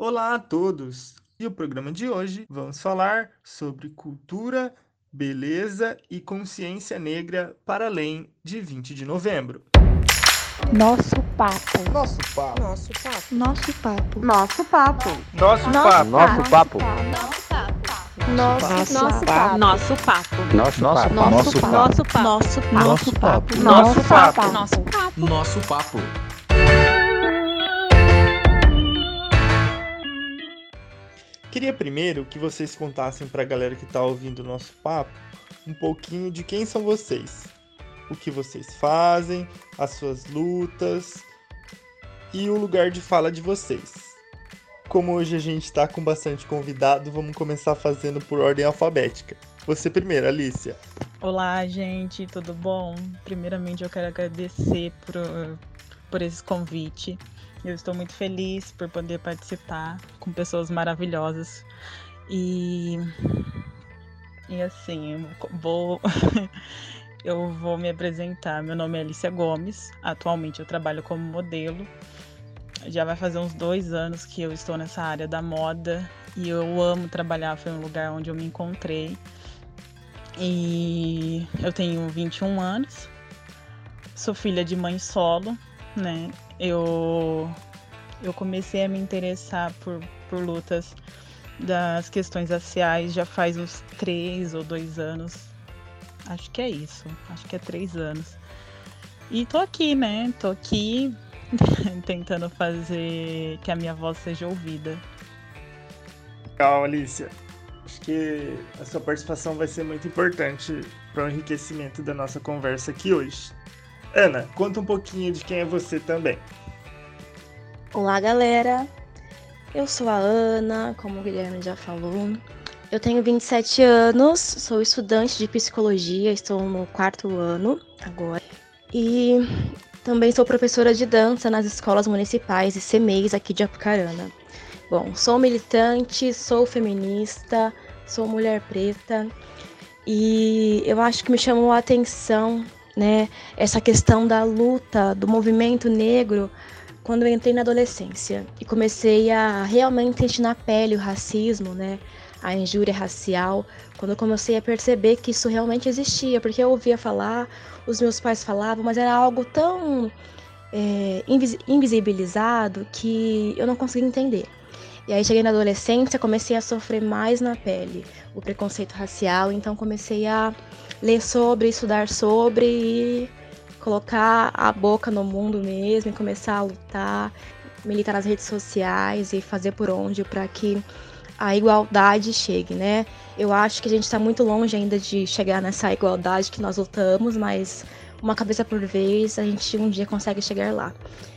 Olá a todos! E o programa de hoje vamos falar sobre cultura, beleza e consciência negra para além de 20 de novembro. Nosso papo. Nosso papo. Nosso papo. Nosso papo. Nosso papo. Nosso papo. Nosso papo. Nosso, Nosso papo. Nosso papo. Nosso papo. Nosso papo. Nosso papo. Nosso papo. Nosso papo. Nosso papo. Nosso papo. Nosso papo. Queria primeiro que vocês contassem para a galera que está ouvindo o nosso papo um pouquinho de quem são vocês, o que vocês fazem, as suas lutas e o lugar de fala de vocês. Como hoje a gente está com bastante convidado, vamos começar fazendo por ordem alfabética. Você primeiro, Alicia. Olá, gente, tudo bom? Primeiramente, eu quero agradecer por, por esse convite. Eu estou muito feliz por poder participar com pessoas maravilhosas. E, e assim, eu vou, eu vou me apresentar. Meu nome é Alicia Gomes. Atualmente eu trabalho como modelo. Já vai fazer uns dois anos que eu estou nessa área da moda e eu amo trabalhar. Foi um lugar onde eu me encontrei. E eu tenho 21 anos, sou filha de mãe solo, né? Eu, eu comecei a me interessar por, por lutas das questões raciais já faz uns três ou dois anos. Acho que é isso, acho que é três anos. E tô aqui, né? Tô aqui tentando fazer que a minha voz seja ouvida. Legal, Alicia. Acho que a sua participação vai ser muito importante para o enriquecimento da nossa conversa aqui hoje. Ana, conta um pouquinho de quem é você também. Olá, galera. Eu sou a Ana, como o Guilherme já falou. Eu tenho 27 anos, sou estudante de psicologia, estou no quarto ano agora. E também sou professora de dança nas escolas municipais e CMEIs aqui de Apucarana. Bom, sou militante, sou feminista, sou mulher preta e eu acho que me chamou a atenção, né, essa questão da luta do movimento negro quando eu entrei na adolescência e comecei a realmente sentir na pele o racismo, né, a injúria racial, quando eu comecei a perceber que isso realmente existia, porque eu ouvia falar, os meus pais falavam, mas era algo tão é, invis invisibilizado que eu não conseguia entender. E aí cheguei na adolescência, comecei a sofrer mais na pele o preconceito racial, então comecei a ler sobre, estudar sobre e colocar a boca no mundo mesmo e começar a lutar, militar nas redes sociais e fazer por onde para que a igualdade chegue, né? Eu acho que a gente está muito longe ainda de chegar nessa igualdade que nós lutamos, mas uma cabeça por vez a gente um dia consegue chegar lá.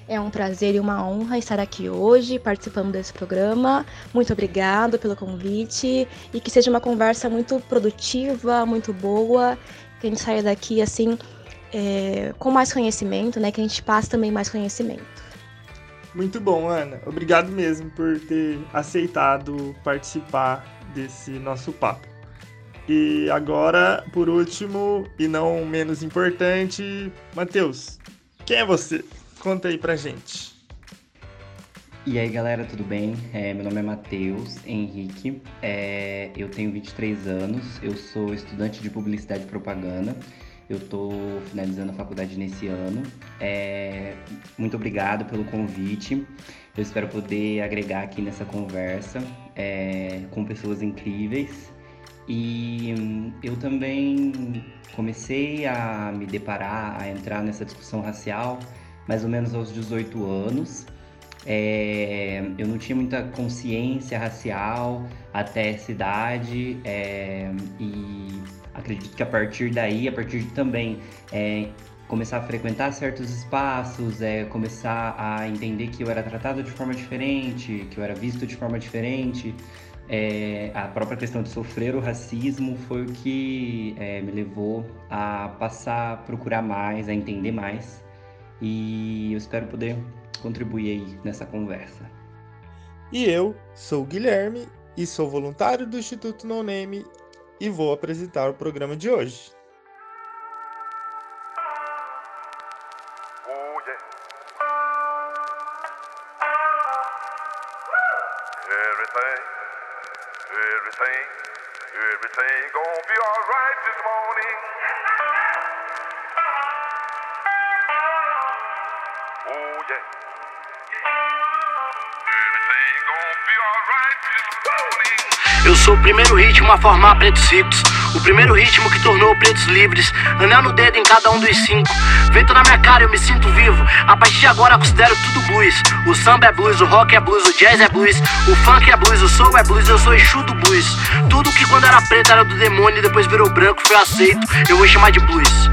É um prazer e uma honra estar aqui hoje participando desse programa. Muito obrigado pelo convite e que seja uma conversa muito produtiva, muito boa, que a gente saia daqui assim é, com mais conhecimento, né? Que a gente passe também mais conhecimento. Muito bom, Ana. Obrigado mesmo por ter aceitado participar desse nosso papo. E agora, por último e não menos importante, Matheus, quem é você? Conta aí pra gente. E aí galera, tudo bem? É, meu nome é Matheus Henrique, é, eu tenho 23 anos, eu sou estudante de Publicidade e Propaganda, eu estou finalizando a faculdade nesse ano. É, muito obrigado pelo convite, eu espero poder agregar aqui nessa conversa é, com pessoas incríveis. E hum, eu também comecei a me deparar, a entrar nessa discussão racial mais ou menos aos 18 anos. É, eu não tinha muita consciência racial até essa idade é, e acredito que a partir daí, a partir de também é, começar a frequentar certos espaços, é, começar a entender que eu era tratado de forma diferente, que eu era visto de forma diferente, é, a própria questão de sofrer o racismo foi o que é, me levou a passar a procurar mais, a entender mais. E eu espero poder contribuir aí nessa conversa. E eu sou o Guilherme e sou voluntário do Instituto No Name e vou apresentar o programa de hoje. Eu sou o primeiro ritmo a formar pretos ricos. O primeiro ritmo que tornou pretos livres. Anel no dedo em cada um dos cinco. Vento na minha cara, eu me sinto vivo. A partir de agora considero tudo blues. O samba é blues, o rock é blues, o jazz é blues. O funk é blues, o soul é blues, eu sou Exu do blues. Tudo que quando era preto era do demônio e depois virou branco, foi aceito. Eu vou chamar de blues.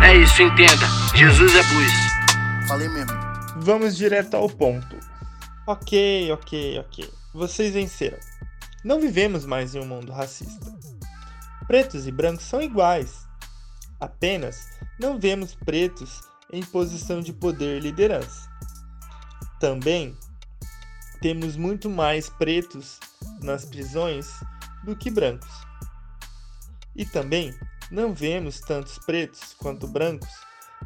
É isso, entenda. Jesus é blues. Falei mesmo. Vamos direto ao ponto. Ok, ok, ok. Vocês venceram. Não vivemos mais em um mundo racista. Pretos e brancos são iguais. Apenas não vemos pretos em posição de poder e liderança. Também temos muito mais pretos nas prisões do que brancos. E também não vemos tantos pretos quanto brancos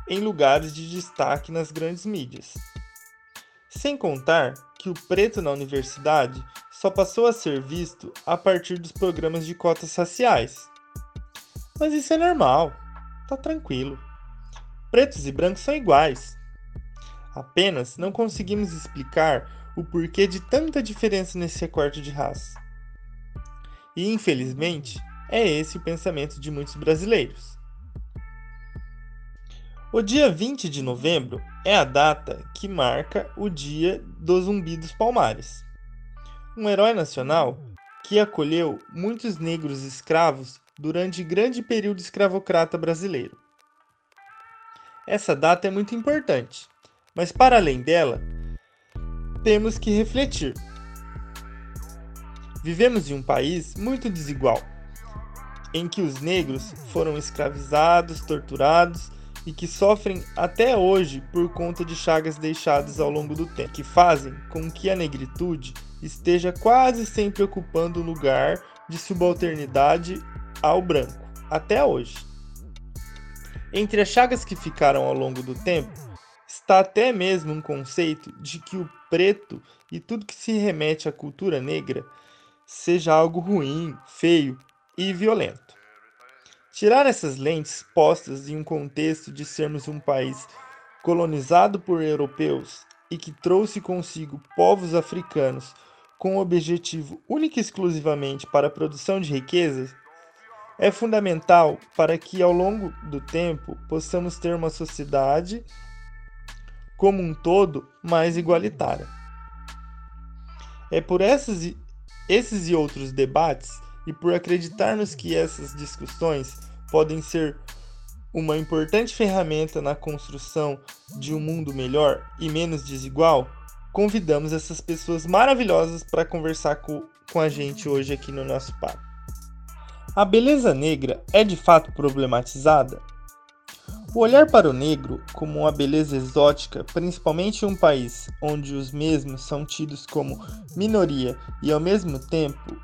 em lugares de destaque nas grandes mídias. Sem contar que o preto na universidade só passou a ser visto a partir dos programas de cotas raciais. Mas isso é normal, tá tranquilo. Pretos e brancos são iguais. Apenas não conseguimos explicar o porquê de tanta diferença nesse recorte de raça. E infelizmente, é esse o pensamento de muitos brasileiros. O dia 20 de novembro é a data que marca o Dia do Zumbi dos Palmares, um herói nacional que acolheu muitos negros escravos durante grande período escravocrata brasileiro. Essa data é muito importante, mas para além dela, temos que refletir. Vivemos em um país muito desigual, em que os negros foram escravizados, torturados e que sofrem até hoje por conta de chagas deixadas ao longo do tempo, que fazem com que a negritude esteja quase sempre ocupando o lugar de subalternidade ao branco, até hoje. Entre as chagas que ficaram ao longo do tempo, está até mesmo um conceito de que o preto e tudo que se remete à cultura negra seja algo ruim, feio e violento. Tirar essas lentes postas em um contexto de sermos um país colonizado por europeus e que trouxe consigo povos africanos com o objetivo único e exclusivamente para a produção de riquezas, é fundamental para que ao longo do tempo possamos ter uma sociedade como um todo mais igualitária. É por essas, esses e outros debates e por acreditarmos que essas discussões podem ser uma importante ferramenta na construção de um mundo melhor e menos desigual, convidamos essas pessoas maravilhosas para conversar com, com a gente hoje aqui no nosso papo. A beleza negra é de fato problematizada? O olhar para o negro como uma beleza exótica, principalmente em um país onde os mesmos são tidos como minoria e ao mesmo tempo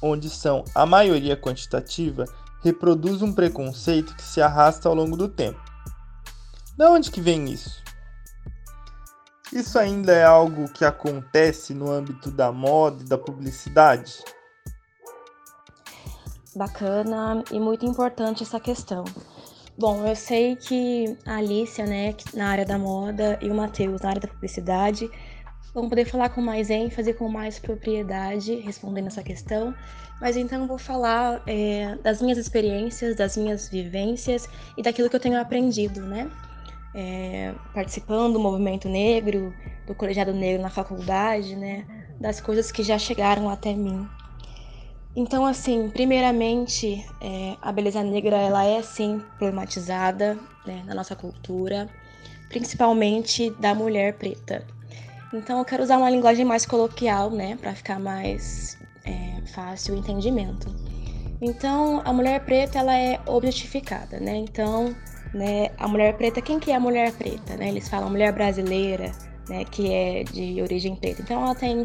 onde são a maioria quantitativa, reproduz um preconceito que se arrasta ao longo do tempo. Da onde que vem isso? Isso ainda é algo que acontece no âmbito da moda e da publicidade? Bacana e muito importante essa questão. Bom, eu sei que a Alicia, né, na área da moda, e o Matheus, na área da publicidade, vão poder falar com mais ênfase, com mais propriedade, respondendo essa questão. Mas então vou falar é, das minhas experiências, das minhas vivências e daquilo que eu tenho aprendido, né? É, participando do movimento negro, do colegiado negro na faculdade, né, das coisas que já chegaram até mim. Então, assim, primeiramente, é, a beleza negra ela é sim problematizada né, na nossa cultura, principalmente da mulher preta. Então, eu quero usar uma linguagem mais coloquial, né, para ficar mais é, fácil o entendimento. Então, a mulher preta ela é objetificada, né? Então, né? A mulher preta, quem que é a mulher preta, né? Eles falam mulher brasileira, né? Que é de origem preta. Então ela tem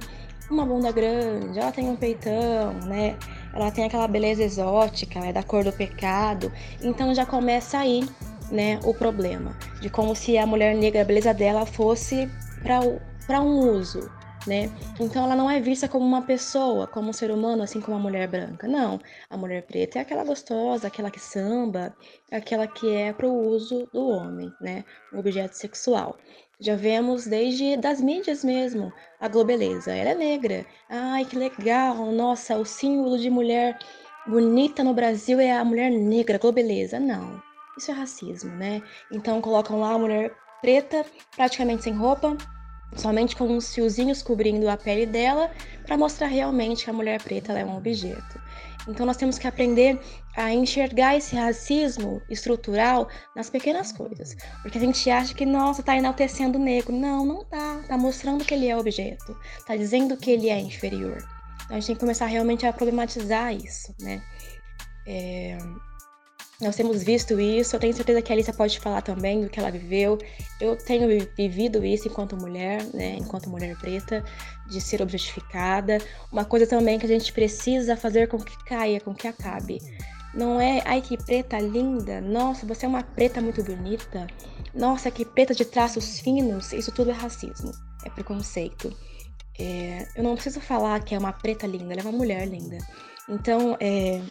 uma bunda grande, ela tem um peitão, né? Ela tem aquela beleza exótica, é da cor do pecado. Então já começa aí, né? O problema de como se a mulher negra, a beleza dela fosse para um uso, né? Então ela não é vista como uma pessoa, como um ser humano, assim como a mulher branca. Não, a mulher preta é aquela gostosa, aquela que samba, aquela que é para o uso do homem, né? Um objeto sexual. Já vemos desde das mídias mesmo, a Globeleza, ela é negra. Ai, que legal, nossa, o símbolo de mulher bonita no Brasil é a mulher negra, Globeleza. Não, isso é racismo, né? Então colocam lá a mulher preta, praticamente sem roupa, somente com uns fiozinhos cobrindo a pele dela, para mostrar realmente que a mulher preta é um objeto. Então nós temos que aprender a enxergar esse racismo estrutural nas pequenas coisas. Porque a gente acha que, nossa, tá enaltecendo o negro. Não, não tá. Tá mostrando que ele é objeto. Tá dizendo que ele é inferior. Então a gente tem que começar realmente a problematizar isso, né? É... Nós temos visto isso, eu tenho certeza que a Alissa pode falar também do que ela viveu. Eu tenho vivido isso enquanto mulher, né, enquanto mulher preta, de ser objetificada. Uma coisa também que a gente precisa fazer com que caia, com que acabe. Não é, ai que preta linda, nossa, você é uma preta muito bonita, nossa, que preta de traços finos, isso tudo é racismo, é preconceito. É, eu não preciso falar que é uma preta linda, ela é uma mulher linda. Então, é,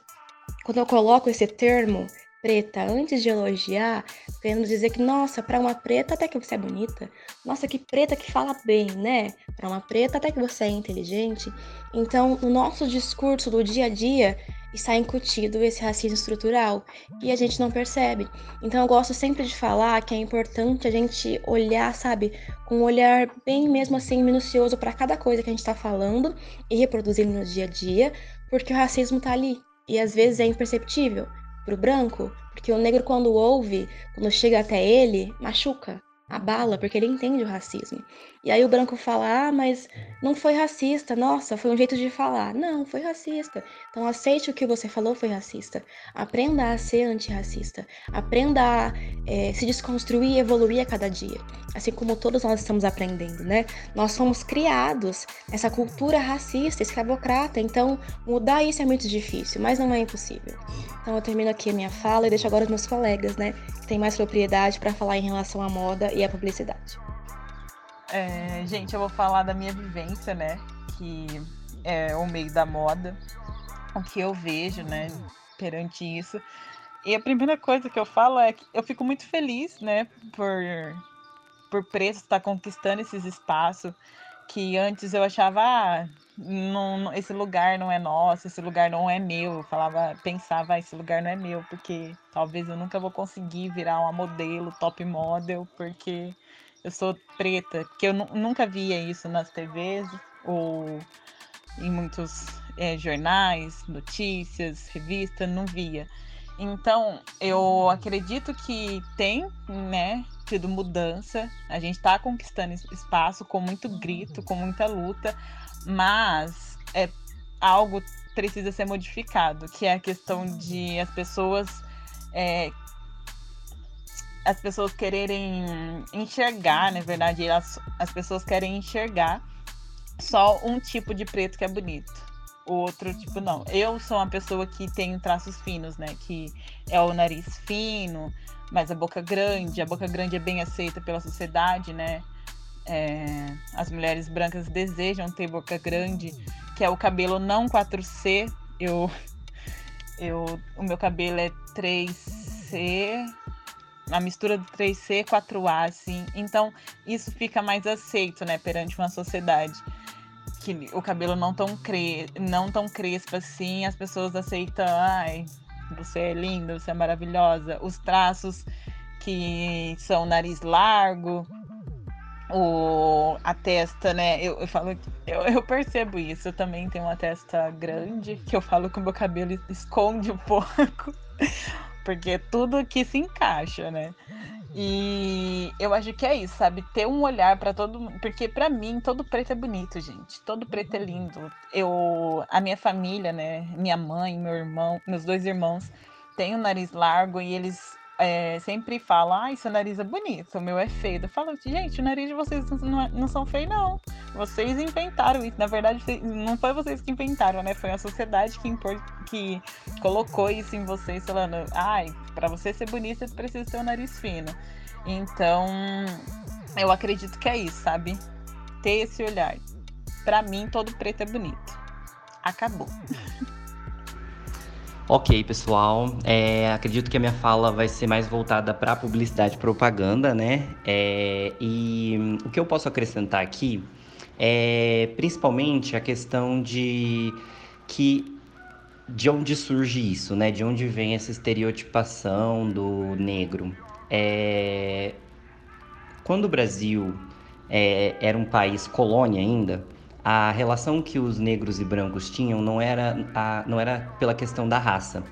quando eu coloco esse termo preta antes de elogiar, querendo dizer que, nossa, para uma preta até que você é bonita. Nossa, que preta que fala bem, né? Para uma preta até que você é inteligente. Então, no nosso discurso do dia a dia está incutido esse racismo estrutural e a gente não percebe. Então, eu gosto sempre de falar que é importante a gente olhar, sabe, com um olhar bem mesmo assim minucioso para cada coisa que a gente está falando e reproduzindo no dia a dia, porque o racismo está ali, e às vezes é imperceptível para o branco, porque o negro, quando ouve, quando chega até ele, machuca abala, porque ele entende o racismo. E aí o branco fala: ah, mas não foi racista, nossa, foi um jeito de falar. Não, foi racista. Então aceite o que você falou foi racista. Aprenda a ser antirracista. Aprenda a é, se desconstruir e evoluir a cada dia. Assim como todos nós estamos aprendendo, né? Nós somos criados nessa cultura racista, escravocrata. Então mudar isso é muito difícil, mas não é impossível. Então eu termino aqui a minha fala e deixo agora os meus colegas, né? Que têm mais propriedade para falar em relação à moda e à publicidade. É, gente, eu vou falar da minha vivência, né? Que é o meio da moda, o que eu vejo, né? Perante isso. E a primeira coisa que eu falo é que eu fico muito feliz, né? Por, por preço estar conquistando esses espaços que antes eu achava, ah, não, esse lugar não é nosso, esse lugar não é meu. Eu falava, pensava, ah, esse lugar não é meu, porque talvez eu nunca vou conseguir virar uma modelo, top model, porque eu sou preta. Porque eu nunca via isso nas TVs ou em muitos é, jornais, notícias, revistas, não via. Então, eu acredito que tem, né, tido mudança. A gente está conquistando espaço com muito grito, com muita luta mas é algo precisa ser modificado, que é a questão de as pessoas é, as pessoas quererem enxergar, na verdade, as pessoas querem enxergar só um tipo de preto que é bonito. O outro tipo não. Eu sou uma pessoa que tem traços finos, né? Que é o nariz fino, mas a boca grande. A boca grande é bem aceita pela sociedade, né? é, as mulheres brancas desejam ter boca grande, que é o cabelo não 4C. Eu, eu, o meu cabelo é 3C, a mistura de 3C 4A, assim. Então, isso fica mais aceito, né, perante uma sociedade que o cabelo não tão cre... não tão crespo assim, as pessoas aceitam, ai, você é linda, você é maravilhosa. Os traços que são nariz largo, o, a testa, né? Eu, eu falo, eu, eu, percebo isso. Eu também tenho uma testa grande, que eu falo que o meu cabelo esconde um pouco, porque tudo que se encaixa, né? E eu acho que é isso, sabe? Ter um olhar para todo porque para mim todo preto é bonito, gente. Todo preto é lindo. Eu, a minha família, né? Minha mãe, meu irmão, meus dois irmãos têm o nariz largo e eles é, sempre fala, ai, seu nariz é bonito, o meu é feio. Eu falo, gente, o nariz de vocês não, é, não são feios, não. Vocês inventaram isso. Na verdade, não foi vocês que inventaram, né? Foi a sociedade que, impor, que colocou isso em vocês, falando, ai, para você ser bonita, você precisa ter um nariz fino. Então, eu acredito que é isso, sabe? Ter esse olhar. Pra mim, todo preto é bonito. Acabou. Ok, pessoal. É, acredito que a minha fala vai ser mais voltada para publicidade e propaganda, né? É, e o que eu posso acrescentar aqui é principalmente a questão de que de onde surge isso, né? De onde vem essa estereotipação do negro? É, quando o Brasil é, era um país colônia ainda, a relação que os negros e brancos tinham não era, a, não era pela questão da raça.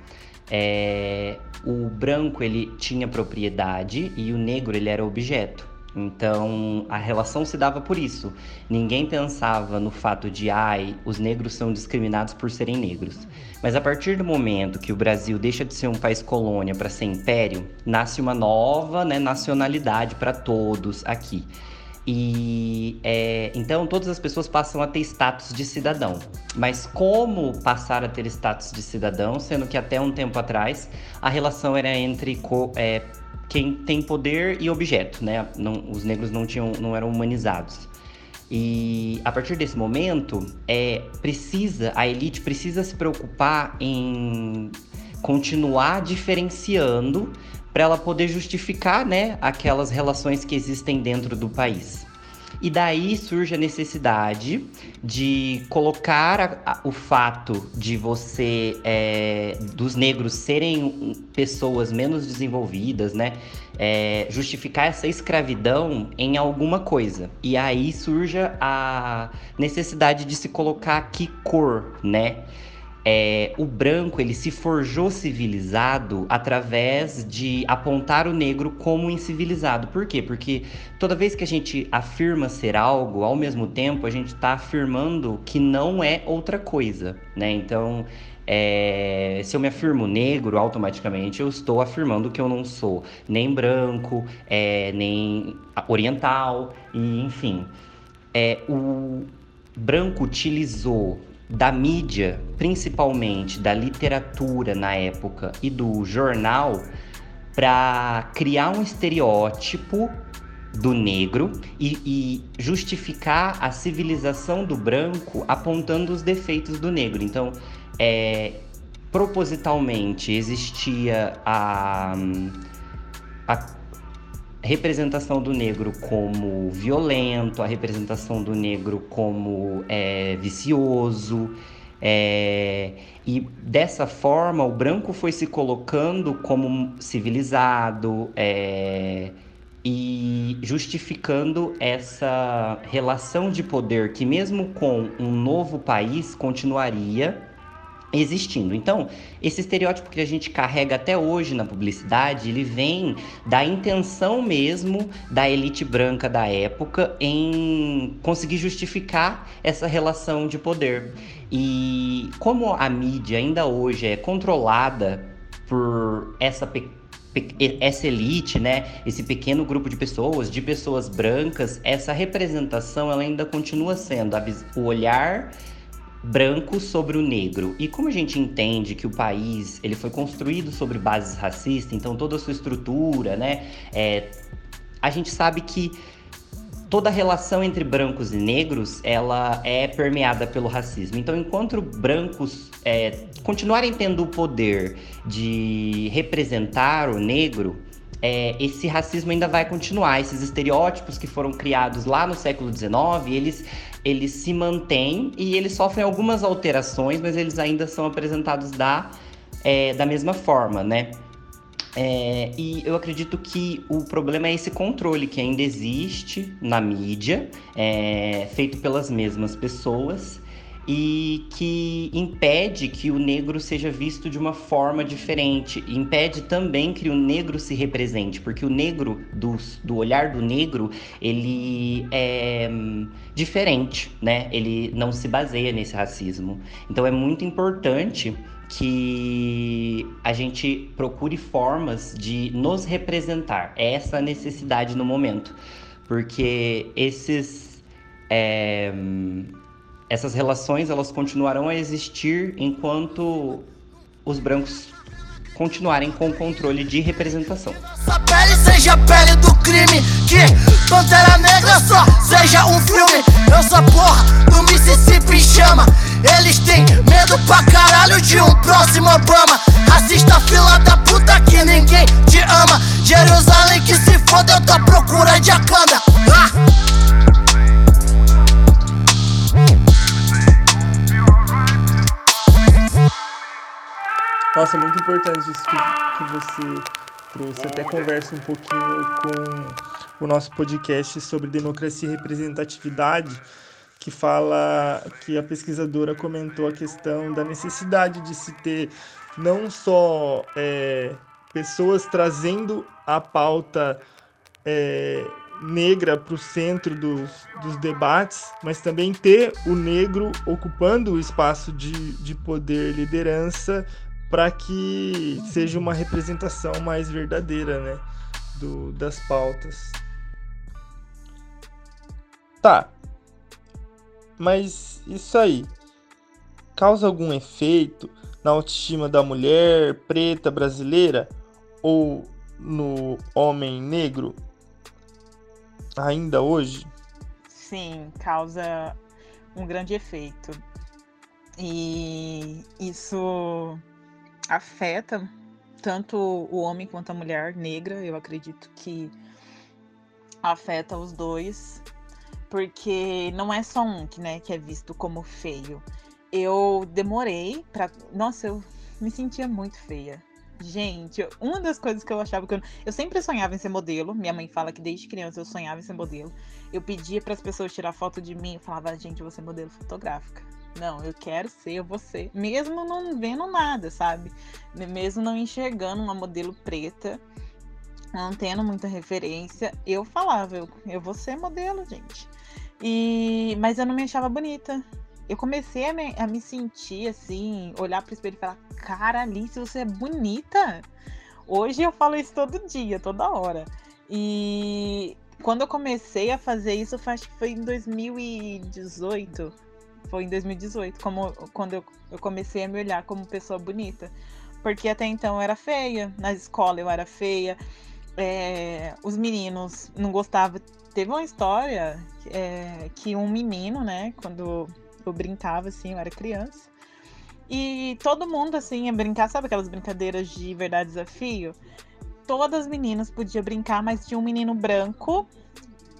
É, o branco ele tinha propriedade e o negro ele era objeto. Então a relação se dava por isso. Ninguém pensava no fato de ai, os negros são discriminados por serem negros. Mas a partir do momento que o Brasil deixa de ser um país colônia para ser império, nasce uma nova né, nacionalidade para todos aqui. E é, então todas as pessoas passam a ter status de cidadão. Mas como passar a ter status de cidadão, sendo que até um tempo atrás a relação era entre é, quem tem poder e objeto, né? Não, os negros não tinham, não eram humanizados. E a partir desse momento, é precisa a elite precisa se preocupar em continuar diferenciando para ela poder justificar né, aquelas relações que existem dentro do país. E daí surge a necessidade de colocar a, a, o fato de você, é, dos negros serem pessoas menos desenvolvidas, né? É, justificar essa escravidão em alguma coisa. E aí surge a necessidade de se colocar que cor, né? É, o branco ele se forjou civilizado através de apontar o negro como incivilizado. Por quê? Porque toda vez que a gente afirma ser algo, ao mesmo tempo a gente está afirmando que não é outra coisa, né? Então, é, se eu me afirmo negro, automaticamente eu estou afirmando que eu não sou nem branco, é, nem oriental, e enfim. É, o branco utilizou da mídia, principalmente da literatura na época e do jornal, para criar um estereótipo do negro e, e, justificar a civilização do branco apontando os defeitos do negro. Então, é, propositalmente existia a, a representação do negro como violento, a representação do negro como é, vicioso. É, e dessa forma o branco foi se colocando como civilizado é, e justificando essa relação de poder que, mesmo com um novo país, continuaria existindo. Então, esse estereótipo que a gente carrega até hoje na publicidade, ele vem da intenção mesmo da elite branca da época em conseguir justificar essa relação de poder. E como a mídia ainda hoje é controlada por essa essa elite, né, esse pequeno grupo de pessoas, de pessoas brancas, essa representação ela ainda continua sendo o olhar branco sobre o negro. E como a gente entende que o país ele foi construído sobre bases racistas, então toda a sua estrutura, né, é, a gente sabe que toda a relação entre brancos e negros ela é permeada pelo racismo. Então, enquanto brancos é, continuarem tendo o poder de representar o negro, é, esse racismo ainda vai continuar. Esses estereótipos que foram criados lá no século XIX, eles, eles se mantêm e eles sofrem algumas alterações, mas eles ainda são apresentados da, é, da mesma forma, né? É, e eu acredito que o problema é esse controle que ainda existe na mídia, é, feito pelas mesmas pessoas, e que impede que o negro seja visto de uma forma diferente, impede também que o negro se represente, porque o negro, do, do olhar do negro, ele é hum, diferente, né? Ele não se baseia nesse racismo. Então é muito importante que a gente procure formas de nos representar. É essa a necessidade no momento, porque esses é, hum, essas relações elas continuarão a existir enquanto os brancos continuarem com o controle de representação. Nossa pele seja a pele do crime que Pantera Negra só seja um filme. Eu sou porra do Mississippi chama. Eles têm medo pra caralho de um próximo Obama. Racista fila da puta que ninguém te ama. Jerusalém que se foda, eu tô à procura de Akanda. Ah! Nossa, é muito importante isso que, que você trouxe. Até conversa um pouquinho com o nosso podcast sobre democracia e representatividade, que fala que a pesquisadora comentou a questão da necessidade de se ter não só é, pessoas trazendo a pauta é, negra para o centro dos, dos debates, mas também ter o negro ocupando o espaço de, de poder, liderança, para que seja uma representação mais verdadeira, né, do, das pautas. Tá. Mas isso aí causa algum efeito na autoestima da mulher preta brasileira ou no homem negro ainda hoje? Sim, causa um grande efeito. E isso afeta tanto o homem quanto a mulher negra, eu acredito que afeta os dois, porque não é só um que, né, que é visto como feio. Eu demorei pra. Nossa, eu me sentia muito feia. Gente, uma das coisas que eu achava que eu. Eu sempre sonhava em ser modelo. Minha mãe fala que desde criança eu sonhava em ser modelo. Eu pedia para as pessoas tirar foto de mim. Eu falava, gente, eu vou ser modelo fotográfica. Não, eu quero ser, ser. Mesmo não vendo nada, sabe? Mesmo não enxergando uma modelo preta, não tendo muita referência, eu falava, eu, eu vou ser modelo, gente. E, mas eu não me achava bonita. Eu comecei a me, a me sentir assim, olhar pro espelho e falar: Cara, Alice, você é bonita. Hoje eu falo isso todo dia, toda hora. E quando eu comecei a fazer isso, acho que foi em 2018. Foi em 2018, como, quando eu, eu comecei a me olhar como pessoa bonita. Porque até então eu era feia, na escola eu era feia. É, os meninos não gostavam. Teve uma história é, que um menino, né, quando eu brincava assim, eu era criança. E todo mundo assim ia brincar, sabe aquelas brincadeiras de verdade desafio? Todas as meninas podiam brincar, mas tinha um menino branco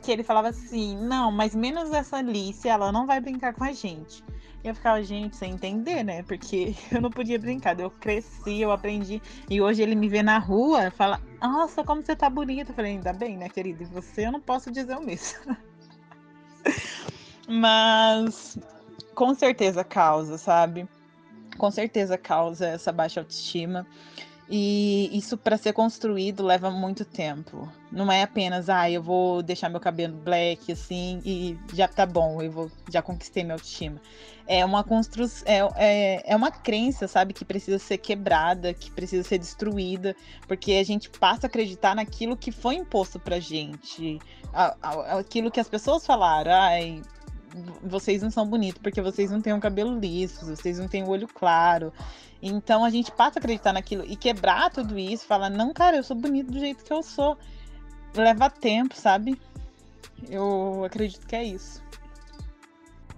que ele falava assim: "Não, mas menos essa Alice, ela não vai brincar com a gente". E eu ficava, gente, sem entender, né? Porque eu não podia brincar. Eu cresci, eu aprendi. E hoje ele me vê na rua, fala: "Nossa, como você tá bonita". Eu falei: "Ainda bem, né, querida? E você eu não posso dizer o mesmo". Mas com certeza causa, sabe? Com certeza causa essa baixa autoestima. E isso para ser construído leva muito tempo. Não é apenas, ah, eu vou deixar meu cabelo black assim e já tá bom, eu vou já conquistei minha autoestima. É uma construção, é, é, é uma crença, sabe, que precisa ser quebrada, que precisa ser destruída, porque a gente passa a acreditar naquilo que foi imposto pra gente, a, a, aquilo que as pessoas falaram, ai, vocês não são bonitos porque vocês não têm um cabelo liso, vocês não têm o olho claro. Então a gente passa a acreditar naquilo e quebrar tudo isso, falar, não, cara, eu sou bonito do jeito que eu sou. Leva tempo, sabe? Eu acredito que é isso.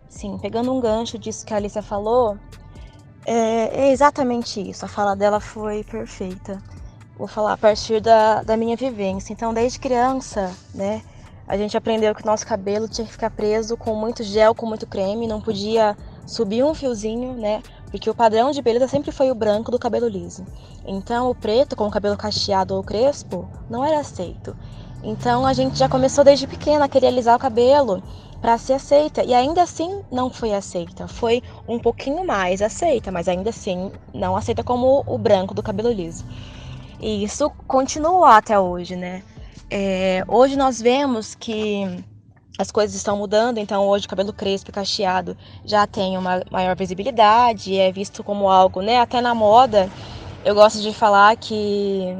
Sim, pegando um gancho disso que a Alicia falou, é, é exatamente isso. A fala dela foi perfeita. Vou falar a partir da, da minha vivência. Então, desde criança, né, a gente aprendeu que o nosso cabelo tinha que ficar preso com muito gel, com muito creme, não podia subir um fiozinho, né? Porque o padrão de beleza sempre foi o branco do cabelo liso. Então, o preto com o cabelo cacheado ou crespo não era aceito. Então, a gente já começou desde pequena a querer alisar o cabelo para ser aceita. E ainda assim não foi aceita. Foi um pouquinho mais aceita, mas ainda assim não aceita como o branco do cabelo liso. E isso continua até hoje, né? É, hoje nós vemos que as coisas estão mudando, então hoje o cabelo crespo e cacheado já tem uma maior visibilidade, é visto como algo, né? Até na moda, eu gosto de falar que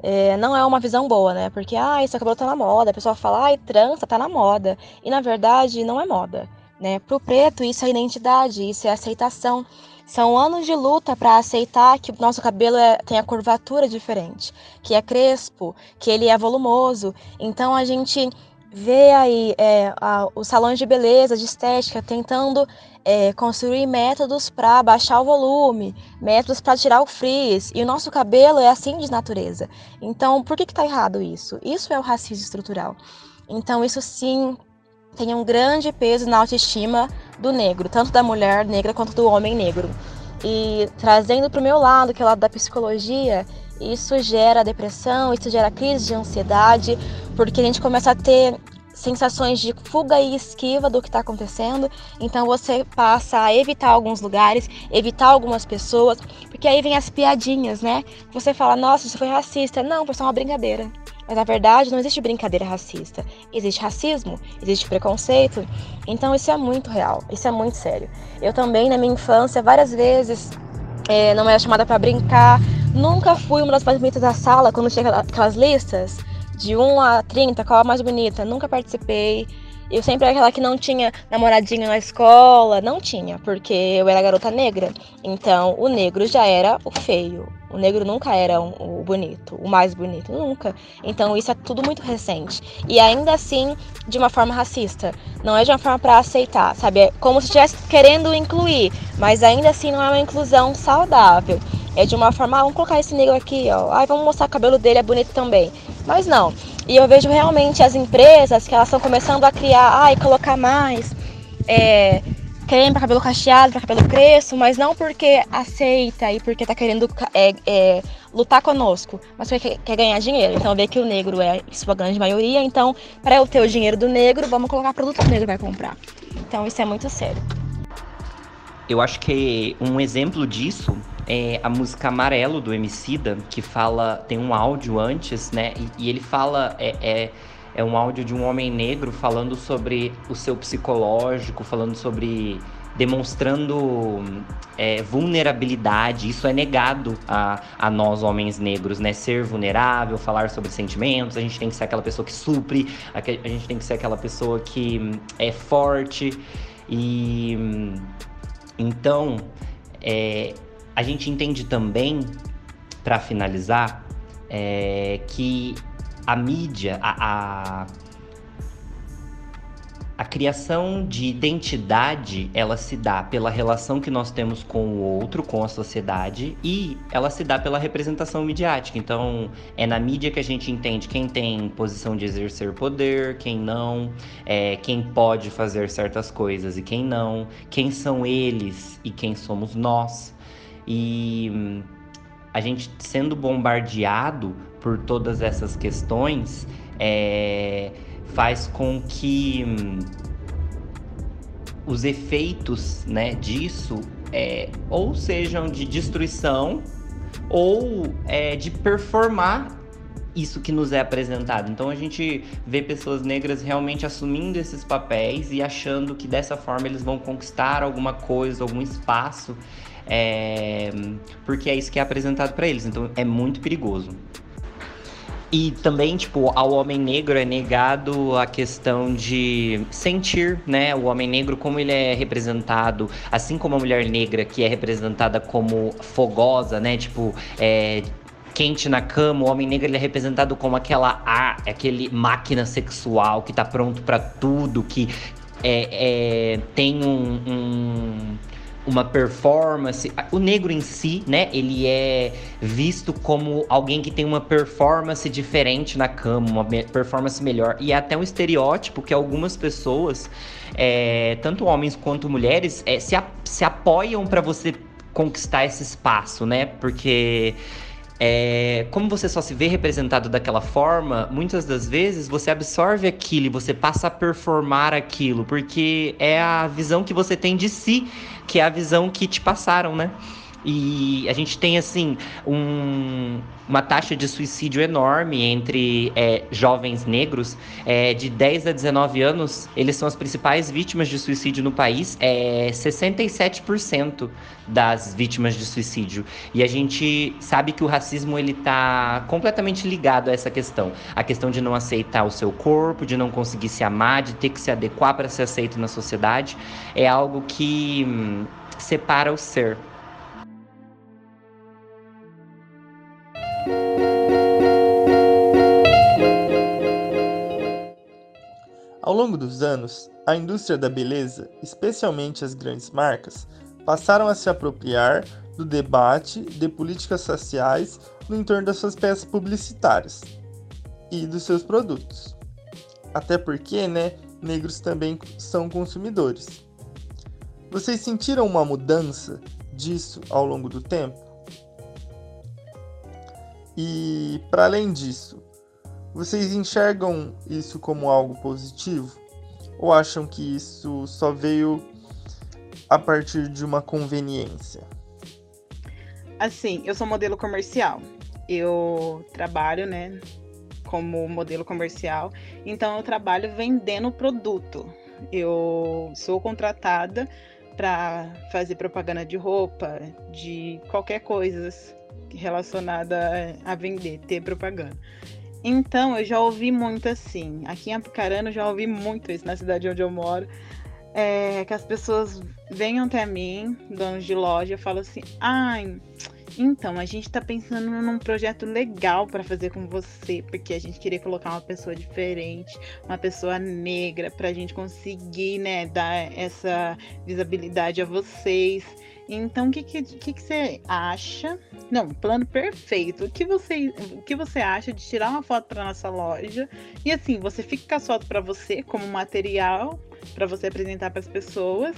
é, não é uma visão boa, né? Porque, ah, seu cabelo tá na moda, a pessoa fala, ai, trança, tá na moda. E na verdade, não é moda, né? Pro preto, isso é identidade, isso é aceitação. São anos de luta para aceitar que o nosso cabelo é, tem a curvatura diferente, que é crespo, que ele é volumoso. Então a gente vê aí é, a, os salões de beleza, de estética, tentando é, construir métodos para baixar o volume, métodos para tirar o frizz. E o nosso cabelo é assim de natureza. Então, por que está errado isso? Isso é o racismo estrutural. Então, isso sim tem um grande peso na autoestima do negro, tanto da mulher negra quanto do homem negro. E trazendo para o meu lado, que é o lado da psicologia, isso gera depressão, isso gera crise de ansiedade, porque a gente começa a ter sensações de fuga e esquiva do que está acontecendo. Então você passa a evitar alguns lugares, evitar algumas pessoas, porque aí vem as piadinhas, né? Você fala, nossa, isso foi racista. Não, foi só uma brincadeira. Mas na verdade não existe brincadeira racista. Existe racismo, existe preconceito. Então isso é muito real, isso é muito sério. Eu também, na minha infância, várias vezes é, não era chamada para brincar. Nunca fui uma das mais bonitas da sala quando tinha aquelas listas de 1 a 30, qual a mais bonita? Nunca participei. Eu sempre era aquela que não tinha namoradinho na escola, não tinha, porque eu era garota negra. Então, o negro já era o feio. O negro nunca era o bonito, o mais bonito, nunca. Então, isso é tudo muito recente. E ainda assim, de uma forma racista. Não é de uma forma para aceitar, sabe? É como se estivesse querendo incluir, mas ainda assim não é uma inclusão saudável. É de uma forma, ah, vamos colocar esse negro aqui, ó. Ai, vamos mostrar o cabelo dele, é bonito também. Mas não. E eu vejo realmente as empresas que elas estão começando a criar, ai, colocar mais é, creme para cabelo cacheado, para cabelo crespo, mas não porque aceita e porque tá querendo é, é, lutar conosco, mas porque quer ganhar dinheiro. Então vê que o negro é sua grande maioria, então para eu ter o dinheiro do negro, vamos colocar produto que o negro vai comprar. Então isso é muito sério. Eu acho que um exemplo disso é a música Amarelo do Emicida, que fala, tem um áudio antes, né? E, e ele fala, é, é, é, um áudio de um homem negro falando sobre o seu psicológico, falando sobre. demonstrando é, vulnerabilidade. Isso é negado a, a nós, homens negros, né? Ser vulnerável, falar sobre sentimentos, a gente tem que ser aquela pessoa que supre, a, a gente tem que ser aquela pessoa que é forte. E. Então. É, a gente entende também, para finalizar, é, que a mídia, a, a, a, criação de identidade, ela se dá pela relação que nós temos com o outro, com a sociedade, e ela se dá pela representação midiática. Então, é na mídia que a gente entende quem tem posição de exercer poder, quem não, é, quem pode fazer certas coisas e quem não, quem são eles e quem somos nós. E hum, a gente sendo bombardeado por todas essas questões é, faz com que hum, os efeitos né, disso é, ou sejam de destruição ou é, de performar isso que nos é apresentado. Então a gente vê pessoas negras realmente assumindo esses papéis e achando que dessa forma eles vão conquistar alguma coisa, algum espaço é, porque é isso que é apresentado para eles. Então é muito perigoso. E também, tipo, ao homem negro é negado a questão de sentir, né? O homem negro, como ele é representado, assim como a mulher negra, que é representada como fogosa, né? Tipo, é, quente na cama, o homem negro ele é representado como aquela ar, aquele máquina sexual que tá pronto para tudo, que é, é, tem um, um uma performance. O negro em si, né, ele é visto como alguém que tem uma performance diferente na cama, uma performance melhor. E é até um estereótipo que algumas pessoas, é, tanto homens quanto mulheres, é, se, a, se apoiam para você conquistar esse espaço, né? Porque é, como você só se vê representado daquela forma, muitas das vezes você absorve aquilo e você passa a performar aquilo, porque é a visão que você tem de si, que é a visão que te passaram, né? E a gente tem, assim, um, uma taxa de suicídio enorme entre é, jovens negros. É, de 10 a 19 anos, eles são as principais vítimas de suicídio no país. É 67% das vítimas de suicídio. E a gente sabe que o racismo ele está completamente ligado a essa questão. A questão de não aceitar o seu corpo, de não conseguir se amar, de ter que se adequar para ser aceito na sociedade. É algo que hum, separa o ser. Ao longo dos anos, a indústria da beleza, especialmente as grandes marcas, passaram a se apropriar do debate de políticas sociais no entorno das suas peças publicitárias e dos seus produtos. Até porque, né, negros também são consumidores. Vocês sentiram uma mudança disso ao longo do tempo? E, para além disso, vocês enxergam isso como algo positivo? Ou acham que isso só veio a partir de uma conveniência? Assim, eu sou modelo comercial. Eu trabalho, né, como modelo comercial. Então eu trabalho vendendo produto. Eu sou contratada para fazer propaganda de roupa, de qualquer coisa relacionada a vender, ter propaganda. Então, eu já ouvi muito assim. Aqui em Apucarana, eu já ouvi muito isso na cidade onde eu moro. É, que as pessoas venham até mim, donos de loja, falam assim: ai. Então, a gente tá pensando num projeto legal para fazer com você, porque a gente queria colocar uma pessoa diferente, uma pessoa negra, pra gente conseguir, né, dar essa visibilidade a vocês. Então, o que, que, que, que você acha? Não, plano perfeito. O que você, o que você acha de tirar uma foto para nossa loja? E assim, você fica com a foto para você como material para você apresentar para as pessoas.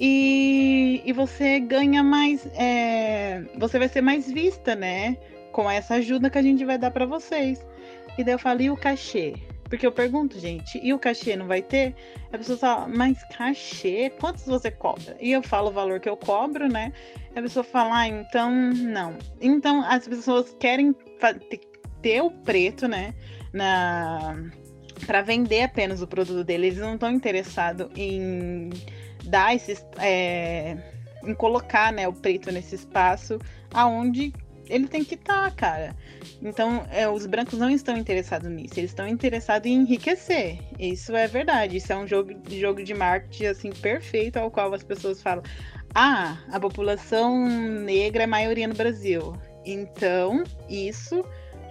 E, e você ganha mais. É, você vai ser mais vista, né? Com essa ajuda que a gente vai dar para vocês. E daí eu falo, e o cachê? Porque eu pergunto, gente, e o cachê não vai ter? A pessoa fala, mas cachê, quantos você cobra? E eu falo o valor que eu cobro, né? A pessoa fala, ah, então não. Então as pessoas querem ter o preto, né? Na para vender apenas o produto dele. Eles não estão interessados em dar esses. É, em colocar né, o preto nesse espaço aonde ele tem que estar, tá, cara. Então, é, os brancos não estão interessados nisso, eles estão interessados em enriquecer. Isso é verdade. Isso é um jogo, jogo de marketing assim perfeito ao qual as pessoas falam: "Ah, a população negra é maioria no Brasil". Então, isso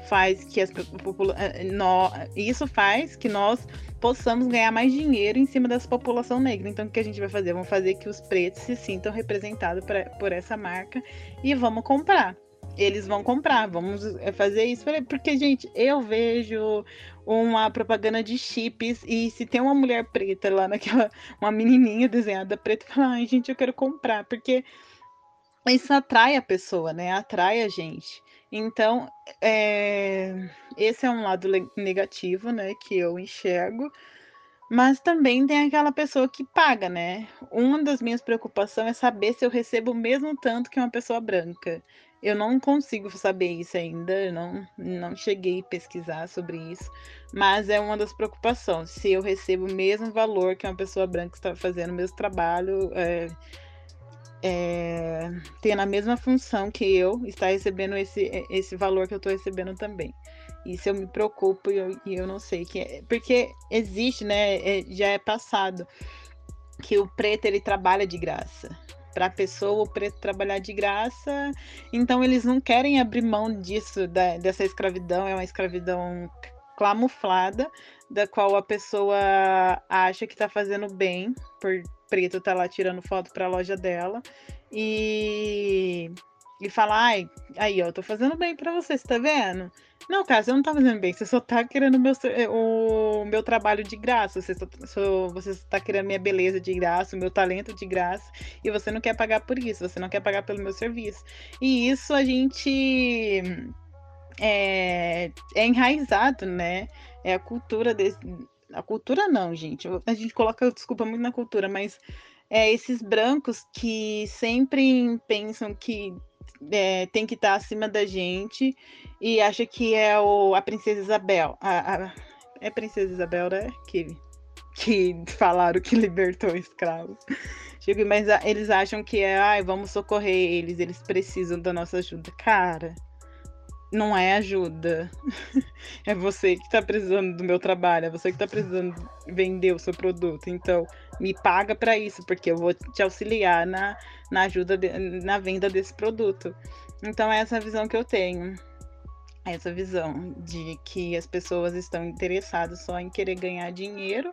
faz que as eh, no, isso faz que nós possamos ganhar mais dinheiro em cima dessa população negra. Então, o que a gente vai fazer? Vamos fazer que os pretos se sintam representados pra, por essa marca e vamos comprar. Eles vão comprar, vamos eh, fazer isso. Porque, gente, eu vejo uma propaganda de chips e se tem uma mulher preta lá naquela, uma menininha desenhada preta, fala, ai, gente, eu quero comprar. Porque isso atrai a pessoa, né? Atrai a gente. Então, é, esse é um lado negativo, né, que eu enxergo. Mas também tem aquela pessoa que paga, né? Uma das minhas preocupações é saber se eu recebo o mesmo tanto que uma pessoa branca. Eu não consigo saber isso ainda, não, não cheguei a pesquisar sobre isso, mas é uma das preocupações. Se eu recebo o mesmo valor que uma pessoa branca está fazendo o mesmo trabalho, é, é, tendo a mesma função que eu, está recebendo esse, esse valor que eu estou recebendo também. Isso eu me preocupo e eu, eu não sei que é, porque existe, né? É, já é passado que o preto ele trabalha de graça. Para a pessoa, o preto trabalhar de graça, então eles não querem abrir mão disso, da, dessa escravidão, é uma escravidão camuflada, da qual a pessoa acha que está fazendo bem. Por preto tá lá tirando foto para a loja dela. E e falar, ai, aí, ó, tô fazendo bem para você, você tá vendo? Não, cara, você não tá fazendo bem, você só tá querendo meu, o meu trabalho de graça, você só, você tá querendo minha beleza de graça, o meu talento de graça, e você não quer pagar por isso, você não quer pagar pelo meu serviço. E isso a gente é, é enraizado, né? É a cultura a cultura não, gente. A gente coloca desculpa muito na cultura, mas é esses brancos que sempre pensam que é, tem que estar acima da gente e acha que é o, a princesa Isabel. A, a, é a princesa Isabel, né? Que, que falaram que libertou escravos. Mas eles acham que é, ai, vamos socorrer eles, eles precisam da nossa ajuda. Cara, não é ajuda. é você que está precisando do meu trabalho, é você que está precisando vender o seu produto. Então, me paga para isso, porque eu vou te auxiliar na, na ajuda, de, na venda desse produto. Então, é essa visão que eu tenho. Essa visão de que as pessoas estão interessadas só em querer ganhar dinheiro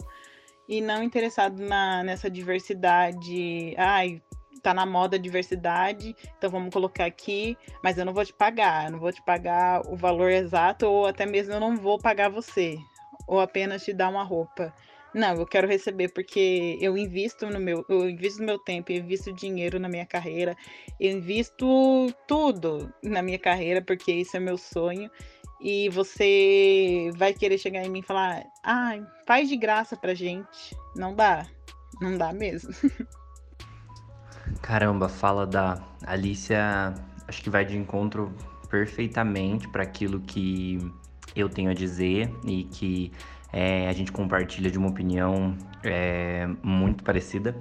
e não interessado na, nessa diversidade. Ai, tá na moda diversidade, então vamos colocar aqui, mas eu não vou te pagar, eu não vou te pagar o valor exato, ou até mesmo eu não vou pagar você, ou apenas te dar uma roupa. Não, eu quero receber porque eu invisto no meu, eu invisto meu tempo, eu invisto dinheiro na minha carreira, eu invisto tudo na minha carreira porque isso é meu sonho. E você vai querer chegar em mim e falar: "Ah, faz de graça pra gente". Não dá. Não dá mesmo. Caramba, fala da Alicia, acho que vai de encontro perfeitamente para aquilo que eu tenho a dizer e que é, a gente compartilha de uma opinião é, muito parecida.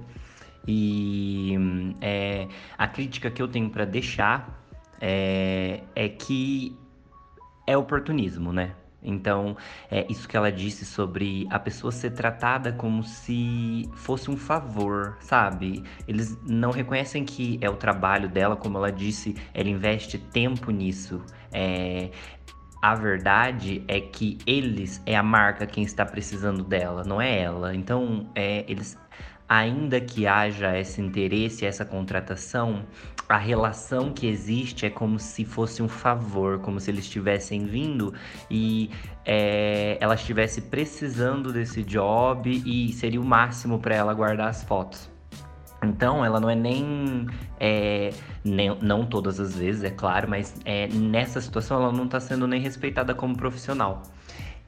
E é, a crítica que eu tenho para deixar é, é que é oportunismo, né? Então, é isso que ela disse sobre a pessoa ser tratada como se fosse um favor, sabe? Eles não reconhecem que é o trabalho dela, como ela disse, ela investe tempo nisso. É, a verdade é que eles é a marca quem está precisando dela, não é ela. Então, é, eles ainda que haja esse interesse, essa contratação, a relação que existe é como se fosse um favor, como se eles estivessem vindo e é, ela estivesse precisando desse job e seria o máximo para ela guardar as fotos. Então, ela não é nem, é, nem, Não todas as vezes, é claro, mas é, nessa situação ela não está sendo nem respeitada como profissional.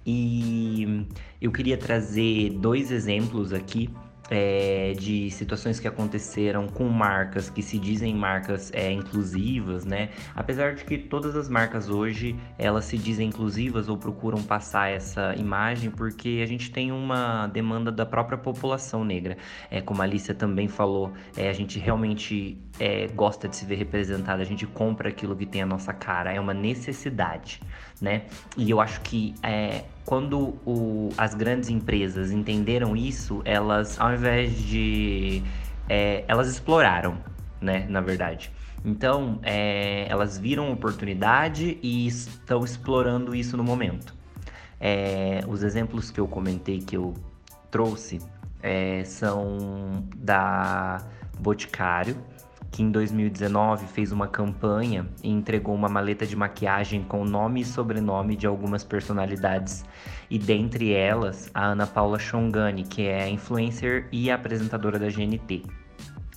E eu queria trazer dois exemplos aqui é, de situações que aconteceram com marcas que se dizem marcas é, inclusivas, né? Apesar de que todas as marcas hoje elas se dizem inclusivas ou procuram passar essa imagem, porque a gente tem uma demanda da própria população negra. É, como a Alicia também falou, é, a gente realmente é, gosta de se ver representada, a gente compra aquilo que tem a nossa cara, é uma necessidade, né? E eu acho que é, quando o, as grandes empresas entenderam isso, elas, ao invés de. É, elas exploraram, né? Na verdade. Então, é, elas viram oportunidade e estão explorando isso no momento. É, os exemplos que eu comentei, que eu trouxe, é, são da Boticário, que em 2019 fez uma campanha e entregou uma maleta de maquiagem com nome e sobrenome de algumas personalidades, e dentre elas a Ana Paula Chongani, que é influencer e apresentadora da GNT.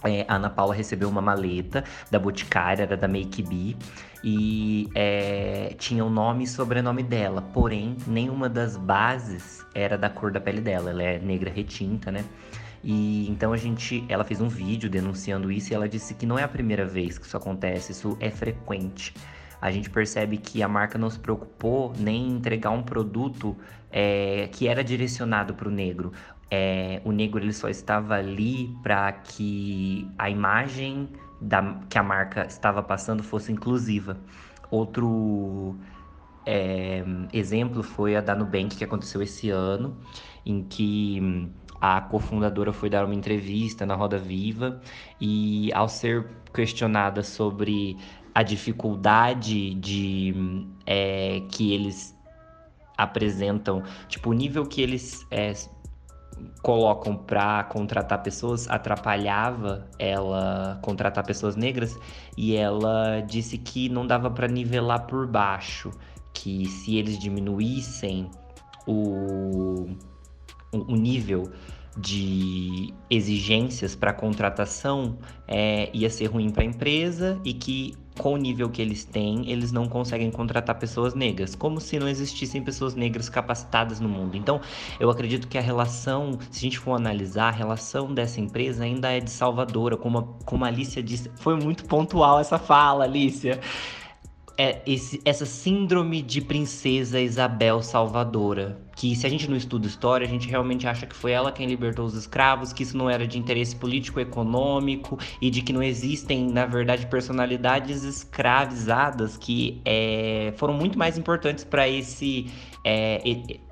É, a Ana Paula recebeu uma maleta da Boticária, era da Make Be, e é, tinha o nome e sobrenome dela, porém nenhuma das bases era da cor da pele dela, ela é negra retinta, né? E então a gente, ela fez um vídeo denunciando isso e ela disse que não é a primeira vez que isso acontece, isso é frequente. A gente percebe que a marca não se preocupou nem em entregar um produto é, que era direcionado para o negro. É, o negro ele só estava ali para que a imagem da, que a marca estava passando fosse inclusiva. Outro é, exemplo foi a da Nubank que aconteceu esse ano, em que a cofundadora foi dar uma entrevista na Roda Viva e, ao ser questionada sobre a dificuldade de é, que eles apresentam, tipo, o nível que eles é, colocam para contratar pessoas atrapalhava ela contratar pessoas negras e ela disse que não dava para nivelar por baixo, que se eles diminuíssem o o nível de exigências para contratação é, ia ser ruim para a empresa e que com o nível que eles têm, eles não conseguem contratar pessoas negras, como se não existissem pessoas negras capacitadas no mundo. Então, eu acredito que a relação, se a gente for analisar, a relação dessa empresa ainda é de salvadora, como a, como a Alicia disse, foi muito pontual essa fala, Alicia é esse, essa síndrome de princesa Isabel Salvadora. Que se a gente não estuda história, a gente realmente acha que foi ela quem libertou os escravos, que isso não era de interesse político, econômico e de que não existem, na verdade, personalidades escravizadas que é, foram muito mais importantes para esse é,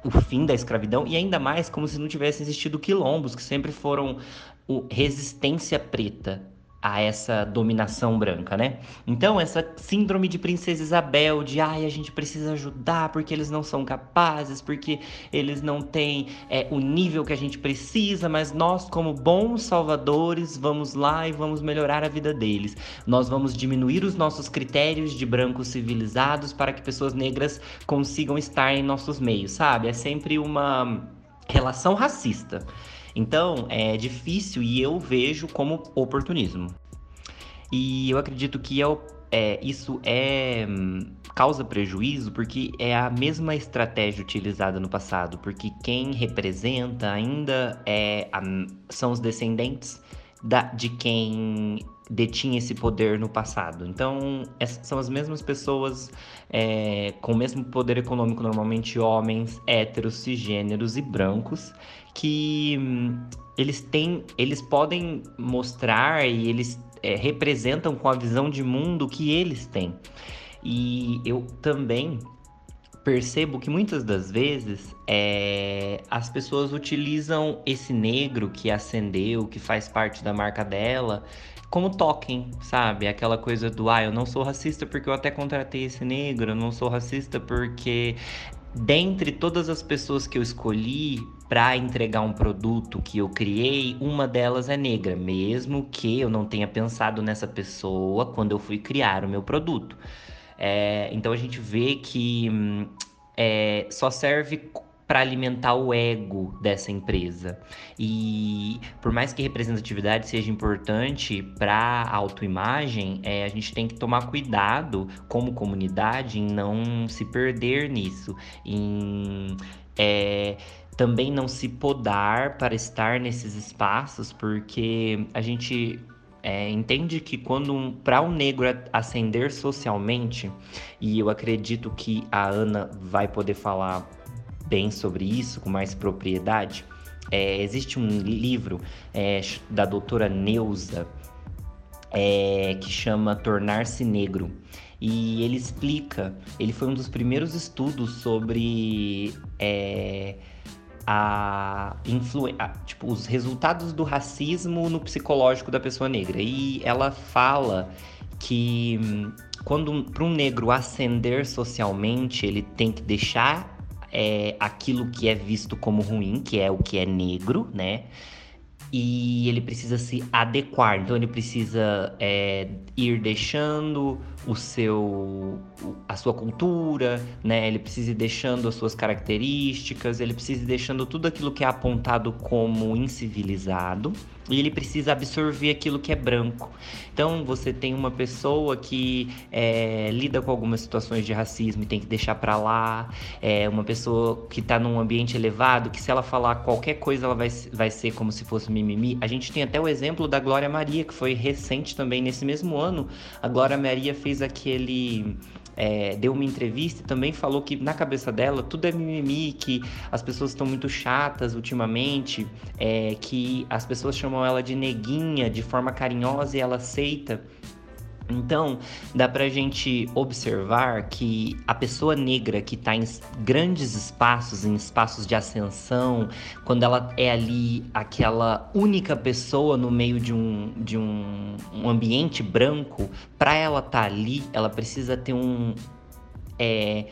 o fim da escravidão e ainda mais como se não tivesse existido quilombos, que sempre foram o, resistência preta a essa dominação branca, né? Então, essa síndrome de princesa Isabel, de ai, a gente precisa ajudar porque eles não são capazes, porque eles não têm é, o nível que a gente precisa, mas nós, como bons salvadores, vamos lá e vamos melhorar a vida deles. Nós vamos diminuir os nossos critérios de brancos civilizados para que pessoas negras consigam estar em nossos meios, sabe? É sempre uma relação racista. Então, é difícil e eu vejo como oportunismo. E eu acredito que é, é, isso é causa prejuízo porque é a mesma estratégia utilizada no passado, porque quem representa ainda é a, são os descendentes da, de quem detinha esse poder no passado. Então, são as mesmas pessoas é, com o mesmo poder econômico, normalmente homens, héteros, cisgêneros e brancos, que hum, eles têm, eles podem mostrar e eles é, representam com a visão de mundo que eles têm. E eu também percebo que muitas das vezes é, as pessoas utilizam esse negro que acendeu, que faz parte da marca dela, como token, sabe? Aquela coisa do, ah, eu não sou racista porque eu até contratei esse negro, eu não sou racista porque dentre todas as pessoas que eu escolhi para entregar um produto que eu criei, uma delas é negra, mesmo que eu não tenha pensado nessa pessoa quando eu fui criar o meu produto. É, então a gente vê que hum, é, só serve para alimentar o ego dessa empresa. E por mais que representatividade seja importante para a autoimagem, é, a gente tem que tomar cuidado como comunidade em não se perder nisso, em é, também não se podar para estar nesses espaços, porque a gente é, entende que quando um, para um negro ascender socialmente, e eu acredito que a Ana vai poder falar bem sobre isso, com mais propriedade, é, existe um livro é, da doutora Neuza é, que chama Tornar-se Negro. E ele explica, ele foi um dos primeiros estudos sobre é, a influ... tipo, os resultados do racismo no psicológico da pessoa negra. E ela fala que hum, quando para um negro ascender socialmente, ele tem que deixar é, aquilo que é visto como ruim, que é o que é negro, né? E ele precisa se adequar, então ele precisa é, ir deixando o seu a sua cultura, né? Ele precisa ir deixando as suas características, ele precisa ir deixando tudo aquilo que é apontado como incivilizado e ele precisa absorver aquilo que é branco. Então você tem uma pessoa que é, lida com algumas situações de racismo e tem que deixar para lá, é uma pessoa que está num ambiente elevado que se ela falar qualquer coisa ela vai, vai ser como se fosse mimimi. A gente tem até o exemplo da Glória Maria que foi recente também nesse mesmo ano. A Glória Maria fez aquele é, deu uma entrevista e também falou que na cabeça dela tudo é mimimi, que as pessoas estão muito chatas ultimamente, é, que as pessoas chamam ela de neguinha de forma carinhosa e ela aceita. Então, dá pra gente observar que a pessoa negra que está em grandes espaços, em espaços de ascensão, quando ela é ali aquela única pessoa no meio de um, de um, um ambiente branco, para ela estar tá ali, ela precisa ter um. É,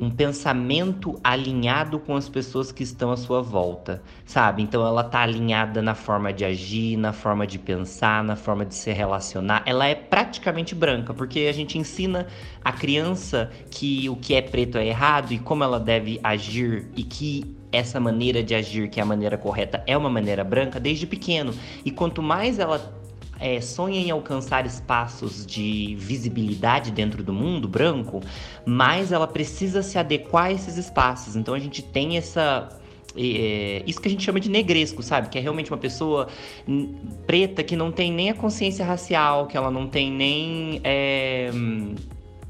um pensamento alinhado com as pessoas que estão à sua volta, sabe? Então ela tá alinhada na forma de agir, na forma de pensar, na forma de se relacionar. Ela é praticamente branca, porque a gente ensina a criança que o que é preto é errado e como ela deve agir e que essa maneira de agir, que é a maneira correta, é uma maneira branca desde pequeno. E quanto mais ela é, sonha em alcançar espaços de visibilidade dentro do mundo branco, mais ela precisa se adequar a esses espaços. Então a gente tem essa é, isso que a gente chama de negresco, sabe? Que é realmente uma pessoa preta que não tem nem a consciência racial, que ela não tem nem é,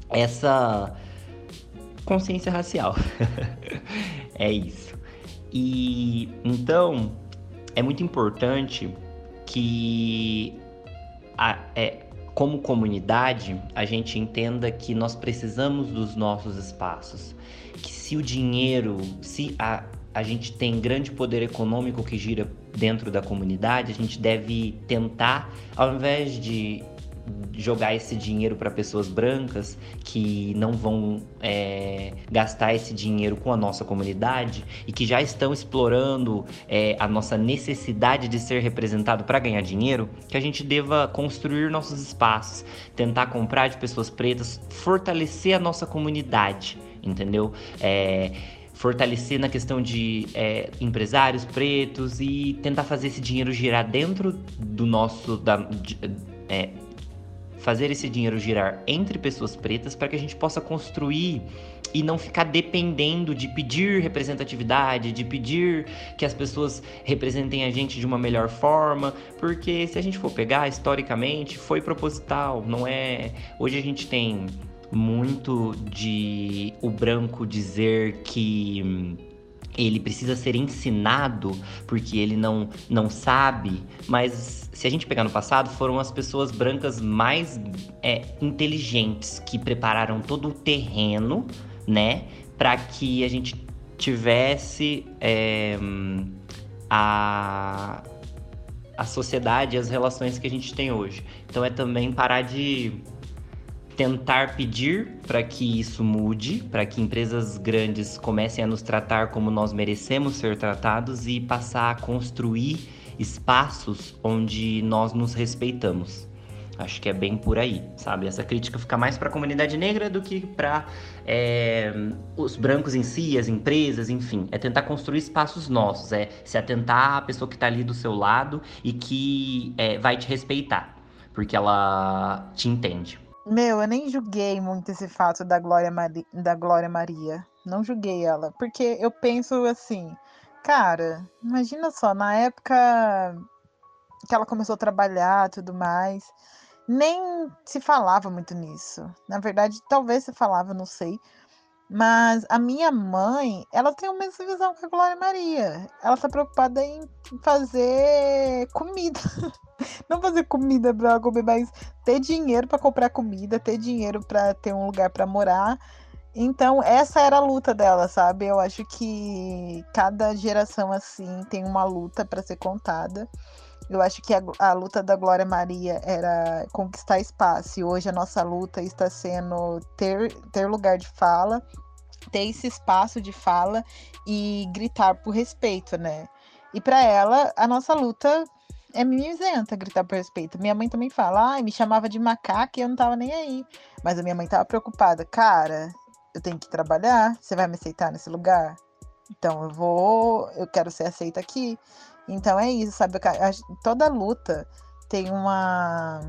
essa consciência racial. é isso. E então é muito importante que a, é, como comunidade, a gente entenda que nós precisamos dos nossos espaços. Que se o dinheiro, se a, a gente tem grande poder econômico que gira dentro da comunidade, a gente deve tentar, ao invés de jogar esse dinheiro para pessoas brancas que não vão é, gastar esse dinheiro com a nossa comunidade e que já estão explorando é, a nossa necessidade de ser representado para ganhar dinheiro, que a gente deva construir nossos espaços, tentar comprar de pessoas pretas, fortalecer a nossa comunidade, entendeu? É, fortalecer na questão de é, empresários pretos e tentar fazer esse dinheiro girar dentro do nosso da, de, é, fazer esse dinheiro girar entre pessoas pretas para que a gente possa construir e não ficar dependendo de pedir representatividade, de pedir que as pessoas representem a gente de uma melhor forma, porque se a gente for pegar historicamente, foi proposital, não é. Hoje a gente tem muito de o branco dizer que ele precisa ser ensinado porque ele não, não sabe, mas se a gente pegar no passado, foram as pessoas brancas mais é, inteligentes que prepararam todo o terreno, né, para que a gente tivesse é, a, a sociedade e as relações que a gente tem hoje. Então é também parar de tentar pedir para que isso mude, para que empresas grandes comecem a nos tratar como nós merecemos ser tratados e passar a construir espaços onde nós nos respeitamos. Acho que é bem por aí, sabe? Essa crítica fica mais para a comunidade negra do que para é, os brancos em si, as empresas, enfim. É tentar construir espaços nossos, é se atentar à pessoa que está ali do seu lado e que é, vai te respeitar, porque ela te entende. Meu, eu nem julguei muito esse fato da Glória, Mari... da Glória Maria. Não julguei ela. Porque eu penso assim, cara, imagina só, na época que ela começou a trabalhar tudo mais, nem se falava muito nisso. Na verdade, talvez se falava, não sei. Mas a minha mãe, ela tem a mesma visão que a Glória Maria. Ela tá preocupada em fazer comida. Não fazer comida pra comer, mas ter dinheiro para comprar comida, ter dinheiro para ter um lugar para morar. Então, essa era a luta dela, sabe? Eu acho que cada geração assim tem uma luta para ser contada. Eu acho que a, a, luta da Glória Maria era conquistar espaço, e hoje a nossa luta está sendo ter, ter lugar de fala, ter esse espaço de fala e gritar por respeito, né? E para ela, a nossa luta é mimizenta gritar por respeito. Minha mãe também fala, ai, me chamava de macaca e eu não tava nem aí. Mas a minha mãe tava preocupada. Cara, eu tenho que trabalhar, você vai me aceitar nesse lugar? Então eu vou, eu quero ser aceita aqui. Então é isso, sabe? Toda luta tem uma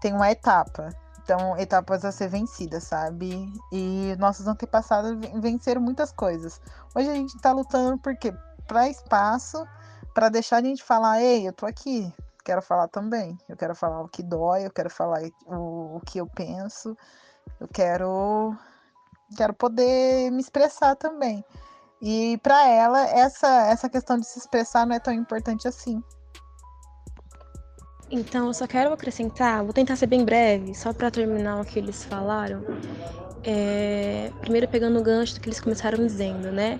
tem uma etapa. Então, etapas a ser vencidas, sabe? E nossos antepassados venceram muitas coisas. Hoje a gente tá lutando por quê? Para espaço para deixar a gente falar, ei, eu tô aqui, quero falar também. Eu quero falar o que dói, eu quero falar o, o que eu penso, eu quero quero poder me expressar também. E para ela essa essa questão de se expressar não é tão importante assim. Então, eu só quero acrescentar, vou tentar ser bem breve, só para terminar o que eles falaram. É, primeiro, pegando o gancho do que eles começaram dizendo, né?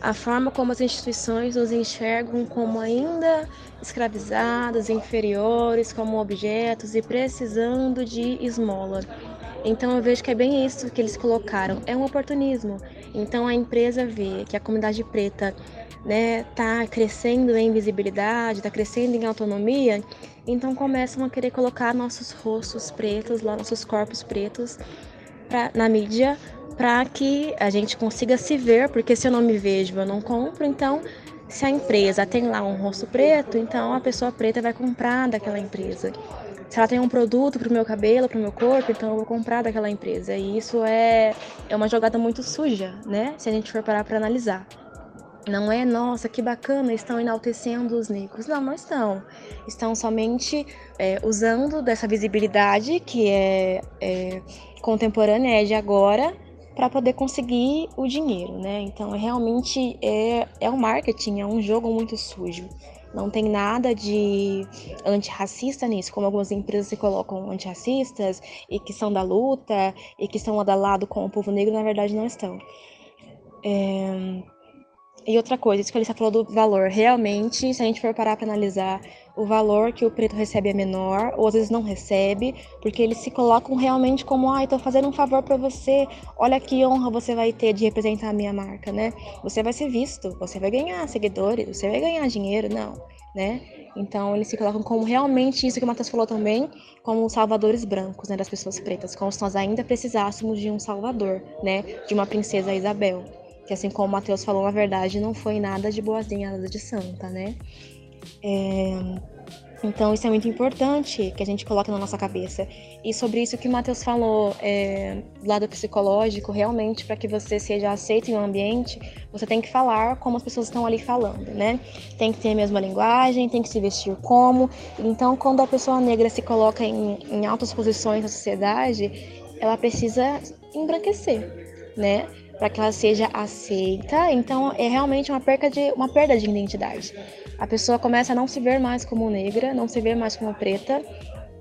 a forma como as instituições nos enxergam como ainda escravizados, inferiores, como objetos e precisando de esmola. Então eu vejo que é bem isso que eles colocaram, é um oportunismo. Então a empresa vê que a comunidade preta né, tá crescendo em visibilidade, está crescendo em autonomia, então começam a querer colocar nossos rostos pretos, nossos corpos pretos pra, na mídia para que a gente consiga se ver, porque se eu não me vejo, eu não compro, então se a empresa tem lá um rosto preto, então a pessoa preta vai comprar daquela empresa. Se ela tem um produto para o meu cabelo, para o meu corpo, então eu vou comprar daquela empresa. E isso é, é uma jogada muito suja, né? Se a gente for parar para analisar. Não é, nossa, que bacana, estão enaltecendo os negros. Não, não estão. Estão somente é, usando dessa visibilidade que é, é contemporânea, é de agora, para poder conseguir o dinheiro, né? Então, realmente é, é um marketing, é um jogo muito sujo. Não tem nada de antirracista nisso, como algumas empresas se colocam antirracistas e que são da luta e que estão lado com o povo negro, na verdade não estão. É... E outra coisa, isso que ele falou do valor. Realmente, se a gente for parar para analisar, o valor que o preto recebe é menor, ou às vezes não recebe, porque eles se colocam realmente como, ah, tô fazendo um favor para você, olha que honra você vai ter de representar a minha marca, né? Você vai ser visto, você vai ganhar seguidores, você vai ganhar dinheiro, não, né? Então eles se colocam como realmente isso que o Matheus falou também, como salvadores brancos, né, das pessoas pretas, como se nós ainda precisássemos de um salvador, né, de uma princesa Isabel que assim como o Mateus falou, na verdade não foi nada de boazinha, nada de santa, né? É... Então isso é muito importante que a gente coloque na nossa cabeça. E sobre isso que o Matheus falou, é, do lado psicológico, realmente, para que você seja aceito em um ambiente, você tem que falar como as pessoas estão ali falando, né? Tem que ter a mesma linguagem, tem que se vestir como. Então, quando a pessoa negra se coloca em, em altas posições na sociedade, ela precisa embranquecer, né? Para que ela seja aceita. Então é realmente uma perda de uma perda de identidade. A pessoa começa a não se ver mais como negra, não se ver mais como preta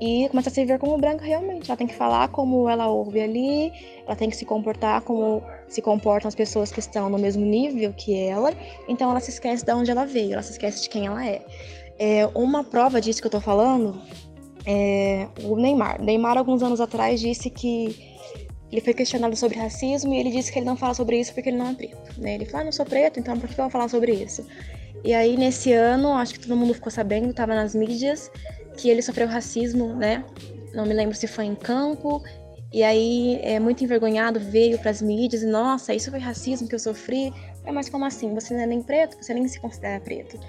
e começa a se ver como branca realmente. Ela tem que falar como ela ouve ali, ela tem que se comportar como se comportam as pessoas que estão no mesmo nível que ela. Então ela se esquece de onde ela veio, ela se esquece de quem ela é. é uma prova disso que eu tô falando é o Neymar. Neymar alguns anos atrás disse que ele foi questionado sobre racismo e ele disse que ele não fala sobre isso porque ele não é preto. Né? Ele falou, ah, não sou preto, então por que eu vou falar sobre isso? E aí, nesse ano, acho que todo mundo ficou sabendo, estava nas mídias, que ele sofreu racismo, né? Não me lembro se foi em campo. E aí, é muito envergonhado, veio para as mídias e, nossa, isso foi racismo que eu sofri. É, mas como assim? Você não é nem preto? Você nem se considera preto.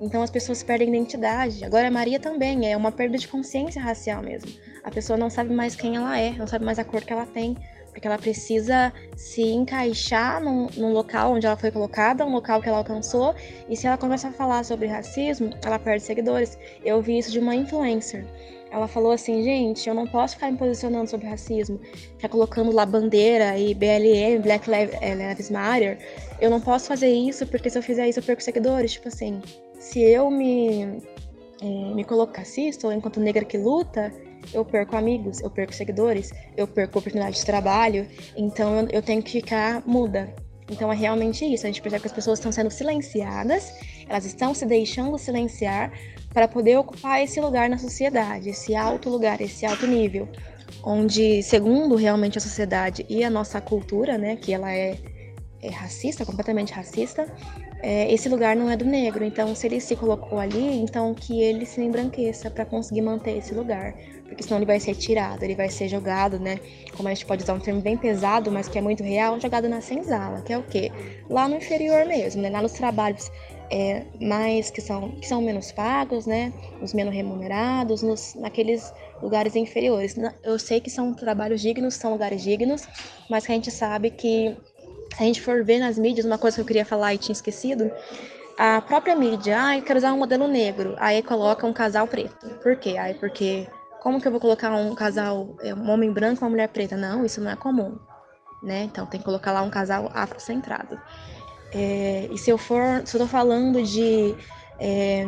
Então as pessoas perdem identidade. Agora a Maria também é uma perda de consciência racial mesmo. A pessoa não sabe mais quem ela é, não sabe mais a cor que ela tem, porque ela precisa se encaixar num, num local onde ela foi colocada, um local que ela alcançou. E se ela começa a falar sobre racismo, ela perde seguidores. Eu vi isso de uma influencer. Ela falou assim, gente, eu não posso ficar me posicionando sobre racismo, ficar colocando lá bandeira e BLM, Black eh, Lives Matter. Eu não posso fazer isso porque se eu fizer isso eu perco seguidores. Tipo assim, se eu me, é, me colocasse isso, enquanto negra que luta, eu perco amigos, eu perco seguidores, eu perco oportunidade de trabalho, então eu, eu tenho que ficar muda. Então é realmente isso, a gente percebe que as pessoas estão sendo silenciadas, elas estão se deixando silenciar para poder ocupar esse lugar na sociedade, esse alto lugar, esse alto nível, onde, segundo realmente a sociedade e a nossa cultura, né, que ela é, é racista, completamente racista, é, esse lugar não é do negro. Então, se ele se colocou ali, então que ele se embranqueça para conseguir manter esse lugar. Porque senão ele vai ser tirado, ele vai ser jogado, né? Como a gente pode usar um termo bem pesado, mas que é muito real, jogado na senzala, que é o quê? Lá no inferior mesmo, né? Lá nos trabalhos é, mais que são, que são menos pagos, né? Os menos remunerados, nos, naqueles lugares inferiores. Eu sei que são trabalhos dignos, são lugares dignos, mas que a gente sabe que se a gente for ver nas mídias, uma coisa que eu queria falar e tinha esquecido, a própria mídia, ah, eu quero usar um modelo negro, aí coloca um casal preto. Por quê? Aí porque como que eu vou colocar um casal, é, um homem branco e uma mulher preta? Não, isso não é comum, né? Então tem que colocar lá um casal afrocentrado. É, e se eu for, se eu tô falando de é,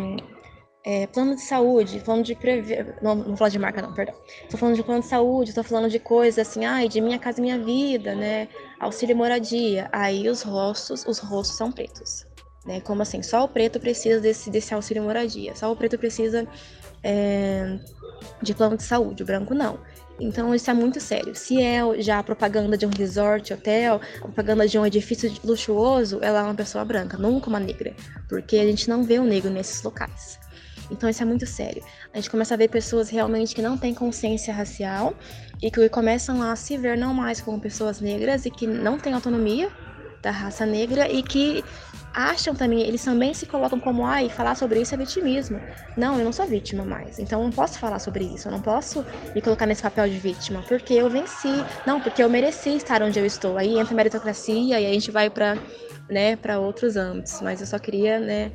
é, plano de saúde, plano de prever. Não, não vou falar de marca, não, perdão. Estou falando de plano de saúde, estou falando de coisas assim, ai, de minha casa minha vida, né? Auxílio moradia. Aí os rostos, os rostos são pretos. Né? Como assim? Só o preto precisa desse, desse auxílio moradia. Só o preto precisa é, de plano de saúde, o branco não. Então isso é muito sério. Se é já a propaganda de um resort, hotel, a propaganda de um edifício luxuoso, ela é uma pessoa branca, nunca uma negra, porque a gente não vê o negro nesses locais. Então isso é muito sério. A gente começa a ver pessoas realmente que não têm consciência racial e que começam a se ver não mais como pessoas negras e que não têm autonomia da raça negra e que acham também, eles também se colocam como, ai, falar sobre isso é vitimismo. Não, eu não sou vítima mais, então eu não posso falar sobre isso, eu não posso me colocar nesse papel de vítima, porque eu venci, não, porque eu mereci estar onde eu estou. Aí entra a meritocracia e a gente vai para né, outros âmbitos, mas eu só queria, né,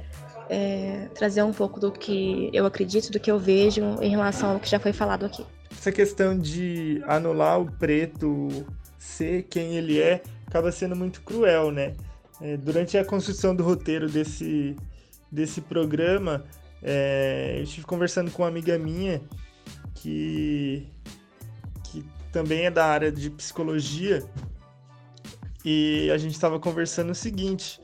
é, trazer um pouco do que eu acredito, do que eu vejo em relação ao que já foi falado aqui. Essa questão de anular o preto ser quem ele é acaba sendo muito cruel, né? É, durante a construção do roteiro desse, desse programa, é, eu estive conversando com uma amiga minha que, que também é da área de psicologia e a gente estava conversando o seguinte: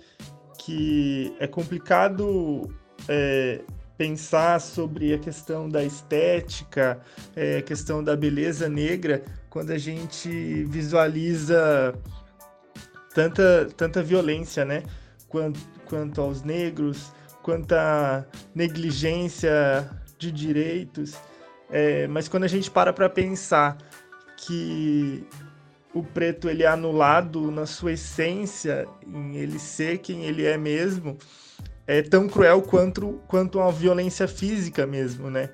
que é complicado é, pensar sobre a questão da estética, é, a questão da beleza negra, quando a gente visualiza tanta, tanta violência, né? Quanto, quanto aos negros, quanto à negligência de direitos. É, mas quando a gente para para pensar que o preto ele é anulado na sua essência, em ele ser quem ele é mesmo, é tão cruel quanto, quanto a violência física mesmo, né?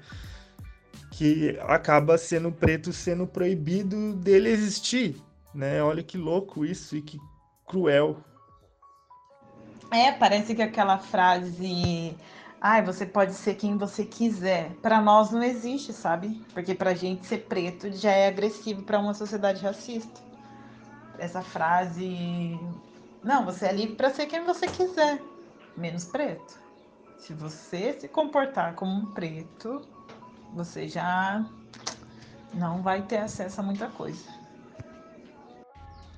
Que acaba sendo preto sendo proibido dele existir, né? Olha que louco isso e que cruel. É, parece que aquela frase ai, você pode ser quem você quiser. Para nós não existe, sabe? Porque pra gente ser preto já é agressivo para uma sociedade racista. Essa frase, não, você é livre para ser quem você quiser, menos preto. Se você se comportar como um preto, você já não vai ter acesso a muita coisa.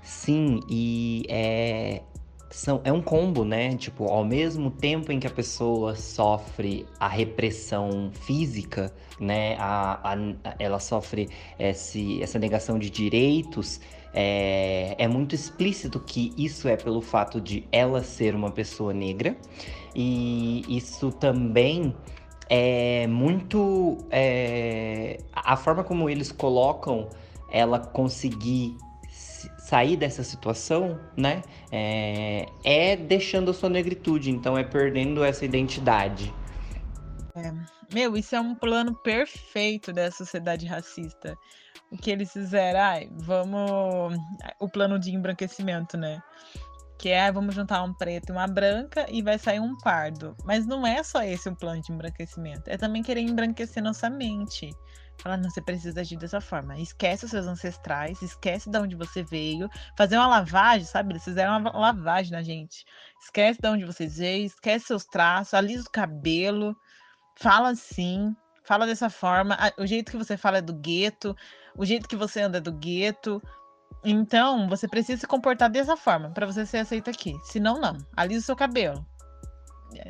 Sim, e é, são, é um combo, né? Tipo, ao mesmo tempo em que a pessoa sofre a repressão física, né? A, a, ela sofre esse, essa negação de direitos. É, é muito explícito que isso é pelo fato de ela ser uma pessoa negra. E isso também é muito. É, a forma como eles colocam ela conseguir sair dessa situação, né, é, é, deixando a sua negritude, então é perdendo essa identidade. É. Meu, isso é um plano perfeito da sociedade racista. O que eles fizeram, ai, vamos. O plano de embranquecimento, né? Que é, vamos juntar um preto e uma branca e vai sair um pardo. Mas não é só esse o plano de embranquecimento. É também querer embranquecer nossa mente. Falar, não, você precisa agir dessa forma. Esquece os seus ancestrais, esquece de onde você veio. Fazer uma lavagem, sabe? Eles fizeram uma lavagem na gente. Esquece de onde você veio, esquece seus traços, alisa o cabelo. Fala assim, fala dessa forma. O jeito que você fala é do gueto, o jeito que você anda é do gueto. Então, você precisa se comportar dessa forma para você ser aceito aqui. Senão, não. Alisa o seu cabelo.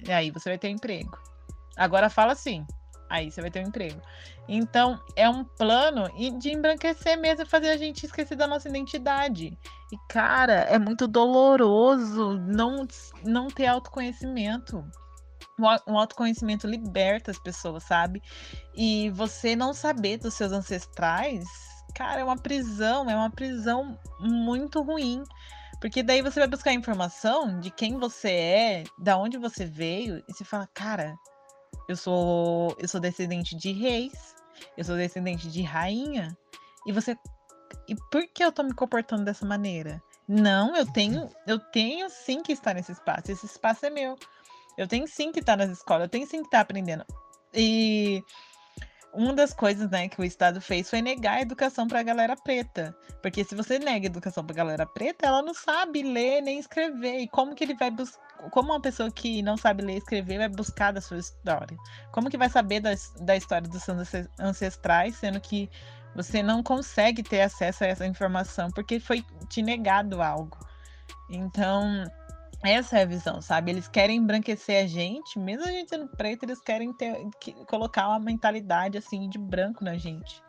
E aí você vai ter emprego. Agora fala assim. Aí você vai ter um emprego. Então, é um plano de embranquecer mesmo, fazer a gente esquecer da nossa identidade. E, cara, é muito doloroso não, não ter autoconhecimento. Um autoconhecimento liberta as pessoas, sabe? E você não saber dos seus ancestrais, cara, é uma prisão, é uma prisão muito ruim. Porque daí você vai buscar informação de quem você é, da onde você veio, e você fala, cara, eu sou, eu sou descendente de reis, eu sou descendente de rainha. E você. E por que eu tô me comportando dessa maneira? Não, eu tenho, eu tenho sim que estar nesse espaço. Esse espaço é meu. Eu tenho sim que estar nas escolas, eu tenho sim que estar aprendendo. E uma das coisas né, que o Estado fez foi negar a educação para a galera preta. Porque se você nega a educação para a galera preta, ela não sabe ler nem escrever. E como que ele vai buscar. Como uma pessoa que não sabe ler e escrever vai buscar da sua história? Como que vai saber da, da história dos seus ancestrais, sendo que você não consegue ter acesso a essa informação porque foi te negado algo? Então, essa é a visão, sabe? Eles querem embranquecer a gente, mesmo a gente sendo preto, eles querem ter, que, colocar uma mentalidade assim de branco na gente,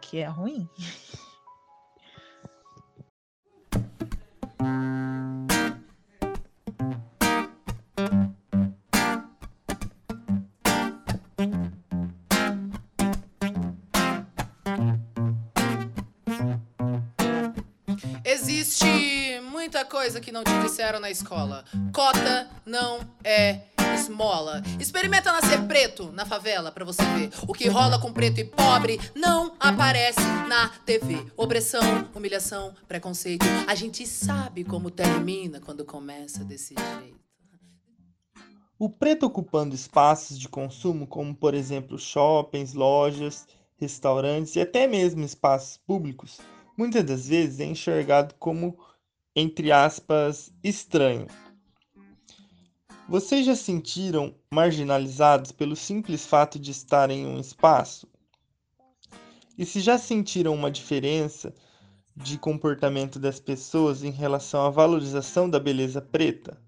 que é ruim. coisa que não te disseram na escola. Cota não é esmola. Experimenta nascer preto na favela pra você ver. O que rola com preto e pobre não aparece na TV. Opressão, humilhação, preconceito. A gente sabe como termina quando começa desse jeito. O preto ocupando espaços de consumo, como por exemplo shoppings, lojas, restaurantes e até mesmo espaços públicos, muitas das vezes é enxergado como entre aspas, estranho. Vocês já sentiram marginalizados pelo simples fato de estar em um espaço? E se já sentiram uma diferença de comportamento das pessoas em relação à valorização da beleza preta?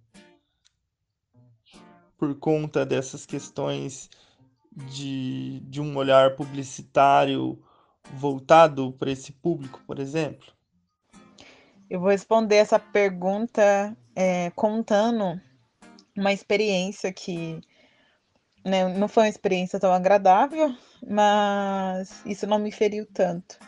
por conta dessas questões de, de um olhar publicitário voltado para esse público, por exemplo? Eu vou responder essa pergunta é, contando uma experiência que né, não foi uma experiência tão agradável, mas isso não me feriu tanto.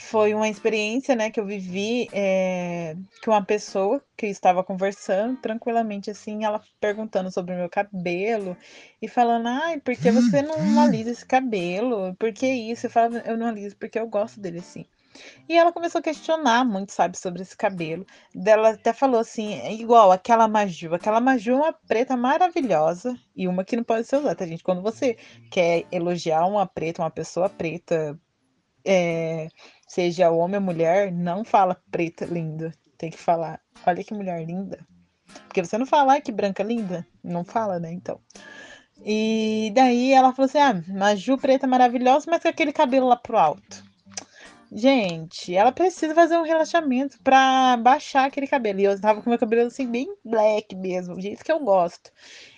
Foi uma experiência né, que eu vivi é, que uma pessoa que estava conversando tranquilamente assim, ela perguntando sobre o meu cabelo e falando, ai, por que você não alisa esse cabelo? Por que isso? Eu falava, eu não aliso porque eu gosto dele assim. E ela começou a questionar muito, sabe, sobre esse cabelo. Ela até falou assim, é igual aquela Maju. Aquela Maju é uma preta maravilhosa e uma que não pode ser usada, tá, gente? Quando você quer elogiar uma preta, uma pessoa preta, é, seja homem ou mulher, não fala preta linda. Tem que falar, olha que mulher linda. Porque você não fala, que branca linda. Não fala, né? Então. E daí ela falou assim: ah, Maju preta maravilhosa, mas com aquele cabelo lá pro alto. Gente, ela precisa fazer um relaxamento pra baixar aquele cabelo. E eu tava com meu cabelo assim, bem black mesmo, do jeito que eu gosto.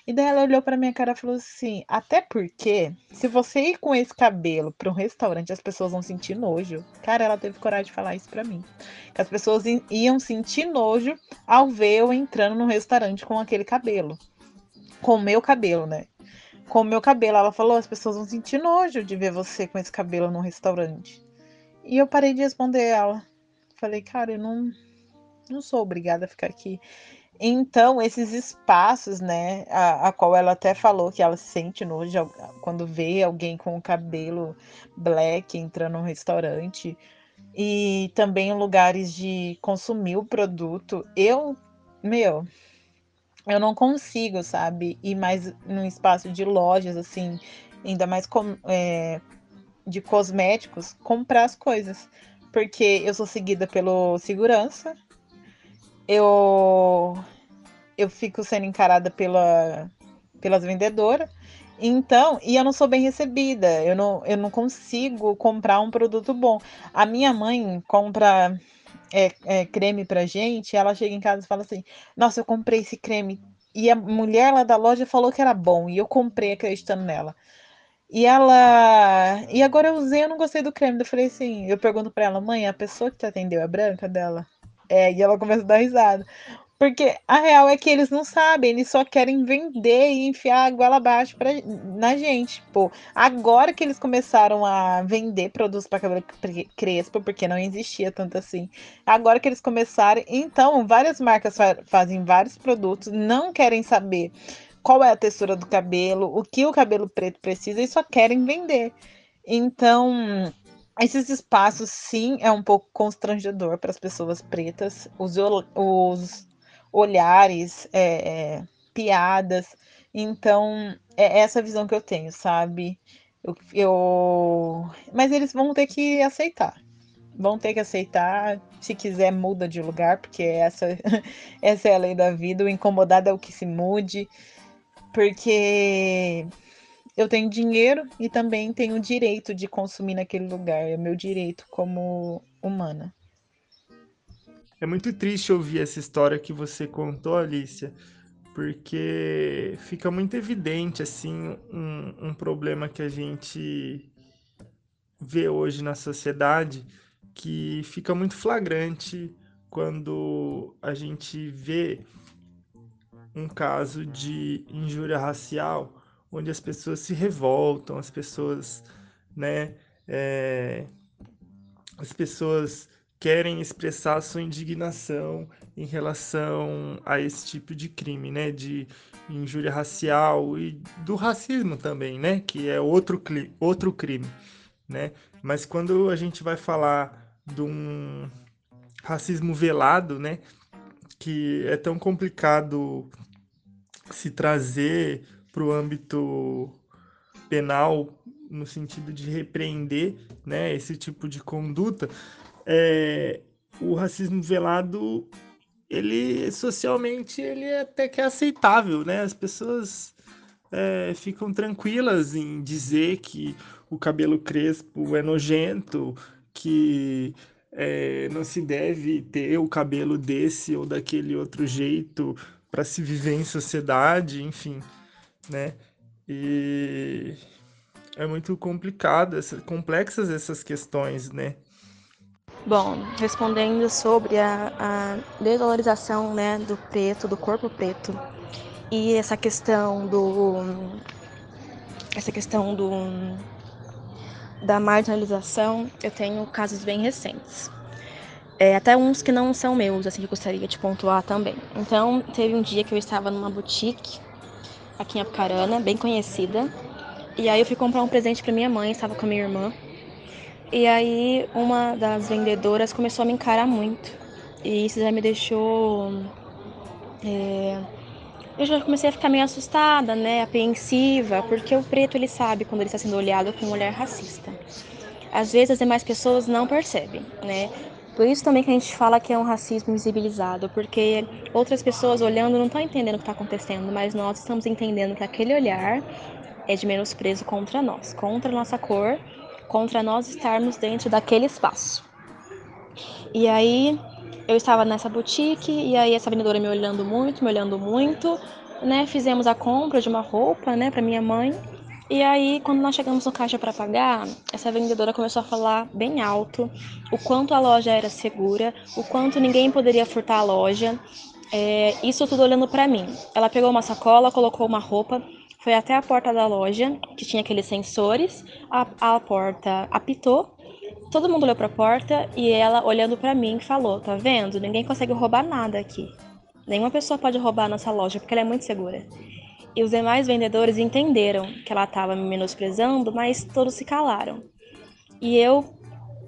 E daí ela olhou pra minha cara e falou assim: Até porque, se você ir com esse cabelo pra um restaurante, as pessoas vão sentir nojo. Cara, ela teve coragem de falar isso pra mim. Que as pessoas iam sentir nojo ao ver eu entrando no restaurante com aquele cabelo. Com o meu cabelo, né? Com o meu cabelo. Ela falou: as pessoas vão sentir nojo de ver você com esse cabelo no restaurante. E eu parei de responder ela. Falei, cara, eu não, não sou obrigada a ficar aqui. Então, esses espaços, né, a, a qual ela até falou que ela sente nojo quando vê alguém com o cabelo black entrando num restaurante, e também lugares de consumir o produto, eu, meu, eu não consigo, sabe, ir mais num espaço de lojas, assim, ainda mais com, é, de cosméticos, comprar as coisas. Porque eu sou seguida pelo segurança, eu eu fico sendo encarada pela, pelas vendedoras. Então, e eu não sou bem recebida, eu não, eu não consigo comprar um produto bom. A minha mãe compra é, é, creme pra gente, ela chega em casa e fala assim: Nossa, eu comprei esse creme. E a mulher lá da loja falou que era bom, e eu comprei acreditando nela. E ela. E agora eu usei, eu não gostei do creme. Eu falei assim, eu pergunto pra ela, mãe, a pessoa que te atendeu é branca dela? É, e ela começa a dar risada. Porque a real é que eles não sabem, eles só querem vender e enfiar a goela abaixo pra, na gente. Pô, agora que eles começaram a vender produtos para cabelo crespo, porque não existia tanto assim. Agora que eles começaram, então várias marcas fa fazem vários produtos, não querem saber qual é a textura do cabelo, o que o cabelo preto precisa e só querem vender. Então, esses espaços, sim, é um pouco constrangedor para as pessoas pretas. Os, os olhares, é, é, piadas. Então, é essa visão que eu tenho, sabe? Eu, eu, Mas eles vão ter que aceitar. Vão ter que aceitar. Se quiser, muda de lugar, porque essa, essa é a lei da vida. O incomodado é o que se mude. Porque eu tenho dinheiro e também tenho o direito de consumir naquele lugar. É meu direito como humana. É muito triste ouvir essa história que você contou, Alicia, porque fica muito evidente assim um, um problema que a gente vê hoje na sociedade que fica muito flagrante quando a gente vê um caso de injúria racial onde as pessoas se revoltam, as pessoas, né, é, as pessoas querem expressar sua indignação em relação a esse tipo de crime, né, de injúria racial e do racismo também, né, que é outro, outro crime, né? Mas quando a gente vai falar de um racismo velado, né, que é tão complicado se trazer para o âmbito penal no sentido de repreender, né, esse tipo de conduta, é, o racismo velado, ele socialmente ele é até que é aceitável, né? As pessoas é, ficam tranquilas em dizer que o cabelo crespo é nojento, que é, não se deve ter o cabelo desse ou daquele outro jeito para se viver em sociedade, enfim, né? E é muito complicado, essa, complexas essas questões, né? Bom, respondendo sobre a, a desvalorização né, do preto, do corpo preto, e essa questão do essa questão do da marginalização, eu tenho casos bem recentes. É, até uns que não são meus, assim, que eu gostaria de pontuar também. Então, teve um dia que eu estava numa boutique aqui em Apucarana, bem conhecida, e aí eu fui comprar um presente para minha mãe, estava com a minha irmã. E aí uma das vendedoras começou a me encarar muito. E isso já me deixou. É, eu já comecei a ficar meio assustada, né, apreensiva, porque o preto ele sabe quando ele está sendo olhado com um olhar racista. Às vezes as demais pessoas não percebem, né? Por isso também que a gente fala que é um racismo invisibilizado, porque outras pessoas olhando não estão entendendo o que está acontecendo, mas nós estamos entendendo que aquele olhar é de menosprezo contra nós, contra a nossa cor, contra nós estarmos dentro daquele espaço. E aí eu estava nessa boutique e aí essa vendedora me olhando muito, me olhando muito, né? Fizemos a compra de uma roupa, né, para minha mãe. E aí, quando nós chegamos no caixa para pagar, essa vendedora começou a falar bem alto o quanto a loja era segura, o quanto ninguém poderia furtar a loja. É, isso tudo olhando para mim. Ela pegou uma sacola, colocou uma roupa, foi até a porta da loja, que tinha aqueles sensores. A, a porta apitou Todo mundo olhou para a porta e ela, olhando para mim, falou: Tá vendo? Ninguém consegue roubar nada aqui. Nenhuma pessoa pode roubar a nossa loja porque ela é muito segura. E os demais vendedores entenderam que ela estava me menosprezando, mas todos se calaram. E eu,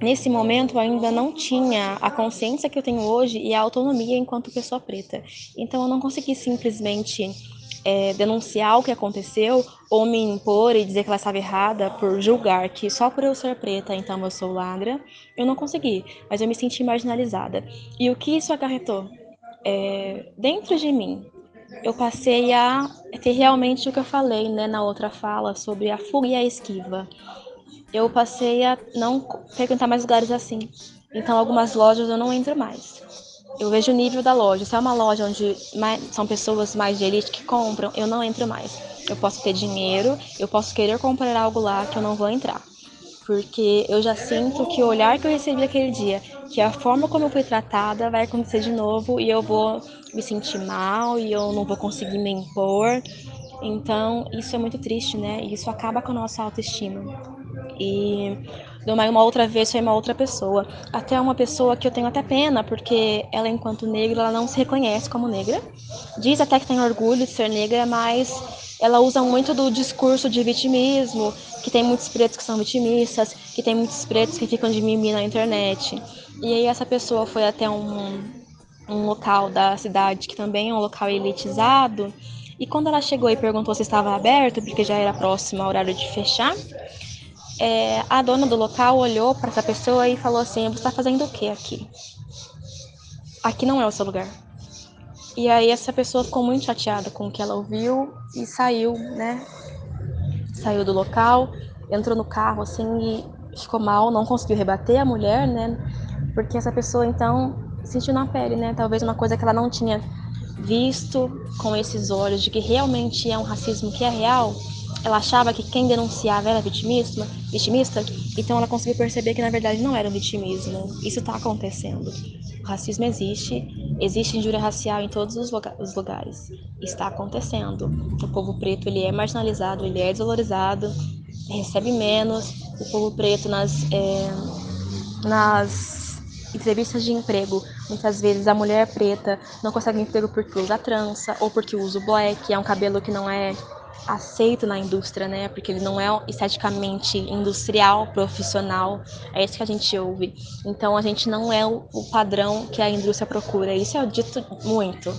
nesse momento, ainda não tinha a consciência que eu tenho hoje e a autonomia enquanto pessoa preta. Então eu não consegui simplesmente é, denunciar o que aconteceu ou me impor e dizer que ela estava errada por julgar que só por eu ser preta, então eu sou lagra, eu não consegui, mas eu me senti marginalizada. E o que isso acarretou? É, dentro de mim, eu passei a ter realmente o que eu falei né, na outra fala sobre a fuga e a esquiva. Eu passei a não frequentar mais lugares assim. Então, algumas lojas eu não entro mais. Eu vejo o nível da loja. Se é uma loja onde mais, são pessoas mais de elite que compram, eu não entro mais. Eu posso ter dinheiro, eu posso querer comprar algo lá que eu não vou entrar. Porque eu já sinto que o olhar que eu recebi aquele dia, que a forma como eu fui tratada vai acontecer de novo e eu vou me sentir mal e eu não vou conseguir me impor. Então, isso é muito triste, né? Isso acaba com a nossa autoestima. E uma, uma outra vez foi uma outra pessoa. Até uma pessoa que eu tenho até pena, porque ela, enquanto negra, ela não se reconhece como negra. Diz até que tem orgulho de ser negra, mas ela usa muito do discurso de vitimismo, que tem muitos pretos que são vitimistas, que tem muitos pretos que ficam de mimimi na internet. E aí essa pessoa foi até um, um local da cidade que também é um local elitizado. E quando ela chegou e perguntou se estava aberto, porque já era próximo ao horário de fechar, é, a dona do local olhou para essa pessoa e falou assim: Você está fazendo o que aqui? Aqui não é o seu lugar. E aí essa pessoa ficou muito chateada com o que ela ouviu e saiu, né? Saiu do local, entrou no carro assim e ficou mal, não conseguiu rebater a mulher, né? Porque essa pessoa então sentiu na pele, né? Talvez uma coisa que ela não tinha visto com esses olhos de que realmente é um racismo que é real ela achava que quem denunciava era vitimista, vitimista, então ela conseguiu perceber que na verdade não era um vitimismo. Isso está acontecendo. O racismo existe, existe injúria racial em todos os, lugares. Está acontecendo. O povo preto ele é marginalizado, ele é desvalorizado, recebe menos. O povo preto nas, é, nas entrevistas de emprego, muitas vezes a mulher preta não consegue emprego porque usa trança ou porque usa o black, é um cabelo que não é aceito na indústria, né? Porque ele não é esteticamente industrial, profissional. É isso que a gente ouve. Então a gente não é o, padrão que a indústria procura. Isso é dito muito.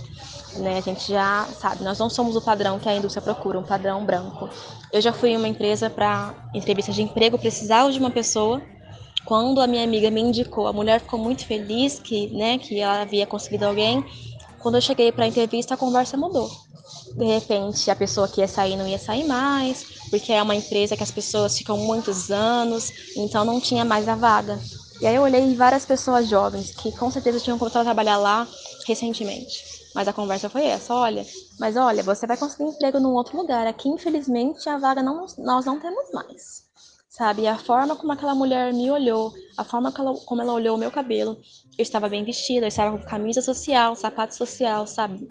Né? A gente já sabe, nós não somos o padrão que a indústria procura, um padrão branco. Eu já fui em uma empresa para entrevista de emprego, precisava de uma pessoa. Quando a minha amiga me indicou, a mulher ficou muito feliz que, né, que ela havia conseguido alguém. Quando eu cheguei para a entrevista, a conversa mudou de repente a pessoa que ia sair não ia sair mais, porque é uma empresa que as pessoas ficam muitos anos, então não tinha mais a vaga. E aí eu olhei várias pessoas jovens que com certeza tinham começado a trabalhar lá recentemente. Mas a conversa foi essa, olha, mas olha, você vai conseguir emprego num outro lugar. Aqui, infelizmente, a vaga não, nós não temos mais. Sabe? A forma como aquela mulher me olhou, a forma como ela, como ela olhou o meu cabelo, eu estava bem vestida, eu estava com camisa social, sapato social, sabe?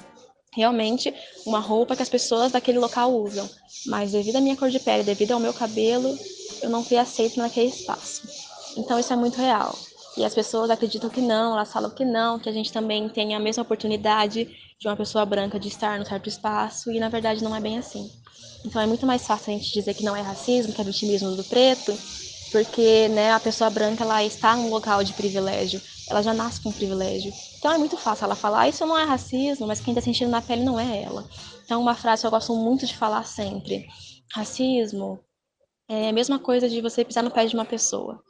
Realmente uma roupa que as pessoas daquele local usam. Mas devido à minha cor de pele, devido ao meu cabelo, eu não fui aceita naquele espaço. Então isso é muito real. E as pessoas acreditam que não, elas falam que não, que a gente também tem a mesma oportunidade de uma pessoa branca de estar no certo espaço, e na verdade não é bem assim. Então é muito mais fácil a gente dizer que não é racismo, que é vitimismo do preto, porque né, a pessoa branca ela está num local de privilégio, ela já nasce com privilégio. Então é muito fácil ela falar, ah, isso não é racismo, mas quem está sentindo na pele não é ela. Então uma frase que eu gosto muito de falar sempre: racismo é a mesma coisa de você pisar no pé de uma pessoa.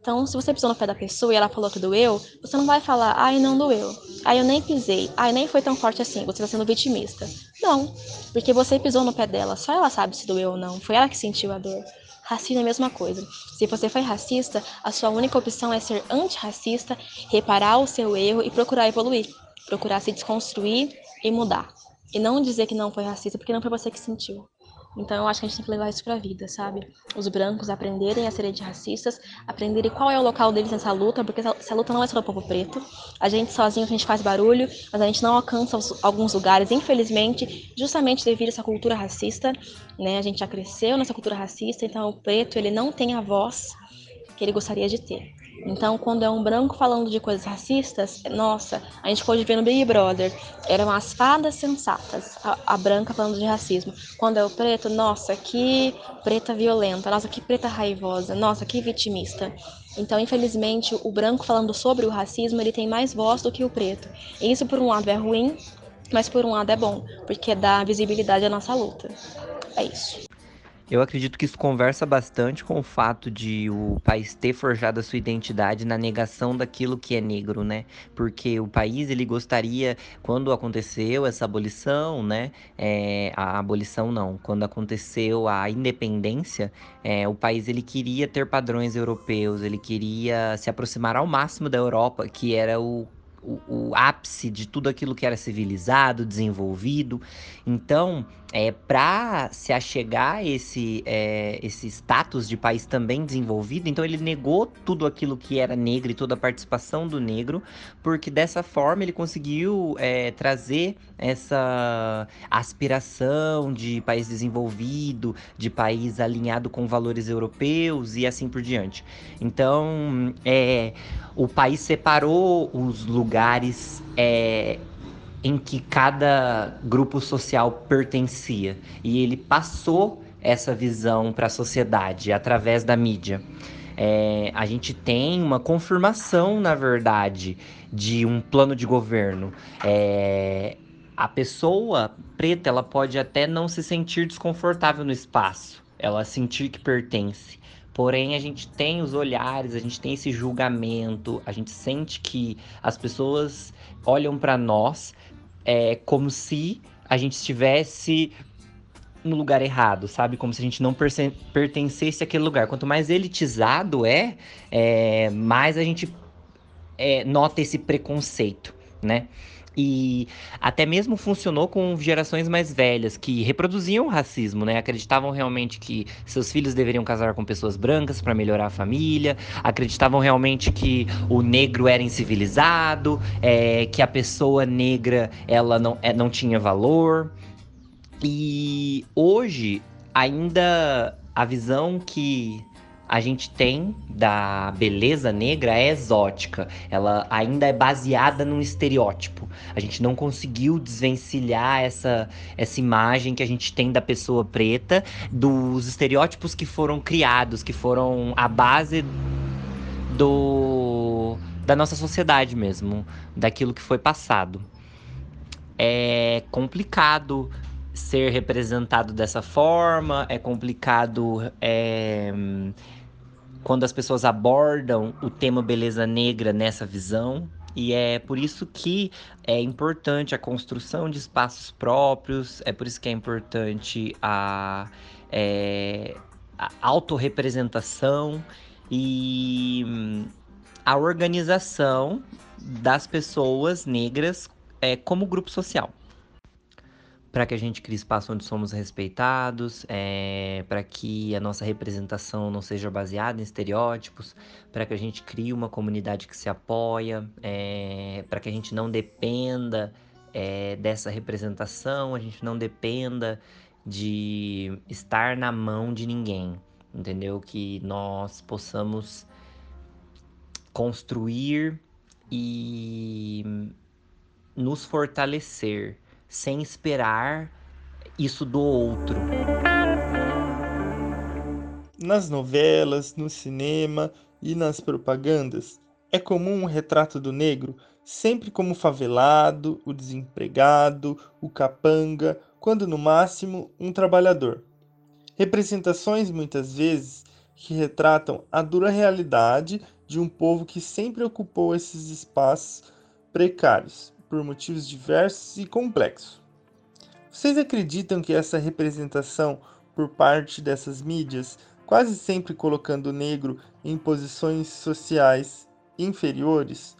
Então, se você pisou no pé da pessoa e ela falou que doeu, você não vai falar, ai, não doeu. Ai, eu nem pisei. Ai, nem foi tão forte assim. Você está sendo vitimista. Não, porque você pisou no pé dela. Só ela sabe se doeu ou não. Foi ela que sentiu a dor. Racismo é a mesma coisa. Se você foi racista, a sua única opção é ser antirracista, reparar o seu erro e procurar evoluir. Procurar se desconstruir e mudar. E não dizer que não foi racista, porque não foi você que sentiu. Então eu acho que a gente tem que levar isso pra vida, sabe? Os brancos aprenderem a serem antirracistas, aprenderem qual é o local deles nessa luta, porque essa luta não é só do povo preto. A gente sozinho a gente faz barulho, mas a gente não alcança alguns lugares, infelizmente, justamente devido a essa cultura racista, né? A gente já cresceu nessa cultura racista, então o preto ele não tem a voz que ele gostaria de ter. Então, quando é um branco falando de coisas racistas, nossa, a gente pode ver no Big Brother, eram as fadas sensatas, a, a, branca falando de racismo. Quando é o preto, nossa, que preta violenta, nossa, que preta raivosa, nossa, que vitimista. Então, infelizmente, o branco falando sobre o racismo, ele tem mais voz do que o preto. E isso, por um lado, é ruim, mas por um lado é bom, porque dá visibilidade à nossa luta. É isso. Eu acredito que isso conversa bastante com o fato de o país ter forjado a sua identidade na negação daquilo que é negro, né? Porque o país ele gostaria, quando aconteceu essa abolição, né? É, a abolição não, quando aconteceu a independência, é, o país ele queria ter padrões europeus, ele queria se aproximar ao máximo da Europa, que era o o, o, ápice de tudo aquilo que era civilizado, desenvolvido. Então, é, para se achegar esse, é, esse status de país também desenvolvido, então ele negou tudo aquilo que era negro e toda a participação do negro, porque dessa forma ele conseguiu é, trazer essa aspiração de país desenvolvido, de país alinhado com valores europeus e assim por diante. Então, é, o país separou os lugares é, em que cada grupo social pertencia. E ele passou essa visão para a sociedade através da mídia. É, a gente tem uma confirmação, na verdade, de um plano de governo. É, a pessoa preta ela pode até não se sentir desconfortável no espaço, ela sentir que pertence. Porém, a gente tem os olhares, a gente tem esse julgamento, a gente sente que as pessoas olham para nós é como se a gente estivesse no lugar errado, sabe? Como se a gente não pertencesse àquele lugar. Quanto mais elitizado é, é mais a gente é, nota esse preconceito, né? E até mesmo funcionou com gerações mais velhas que reproduziam o racismo, né? Acreditavam realmente que seus filhos deveriam casar com pessoas brancas para melhorar a família, acreditavam realmente que o negro era incivilizado, é, que a pessoa negra ela não, é, não tinha valor. E hoje ainda a visão que a gente tem da beleza negra é exótica. Ela ainda é baseada num estereótipo. A gente não conseguiu desvencilhar essa, essa imagem que a gente tem da pessoa preta dos estereótipos que foram criados, que foram a base do da nossa sociedade mesmo, daquilo que foi passado. É complicado ser representado dessa forma, é complicado é, quando as pessoas abordam o tema beleza negra nessa visão. E é por isso que é importante a construção de espaços próprios, é por isso que é importante a, é, a autorrepresentação e hum, a organização das pessoas negras é, como grupo social para que a gente crie espaço onde somos respeitados, é, para que a nossa representação não seja baseada em estereótipos, para que a gente crie uma comunidade que se apoia, é, para que a gente não dependa é, dessa representação, a gente não dependa de estar na mão de ninguém, entendeu? Que nós possamos construir e nos fortalecer sem esperar isso do outro. Nas novelas, no cinema e nas propagandas, é comum um retrato do negro sempre como favelado, o desempregado, o capanga, quando no máximo um trabalhador. Representações muitas vezes que retratam a dura realidade de um povo que sempre ocupou esses espaços precários por motivos diversos e complexos. Vocês acreditam que essa representação por parte dessas mídias, quase sempre colocando o negro em posições sociais inferiores,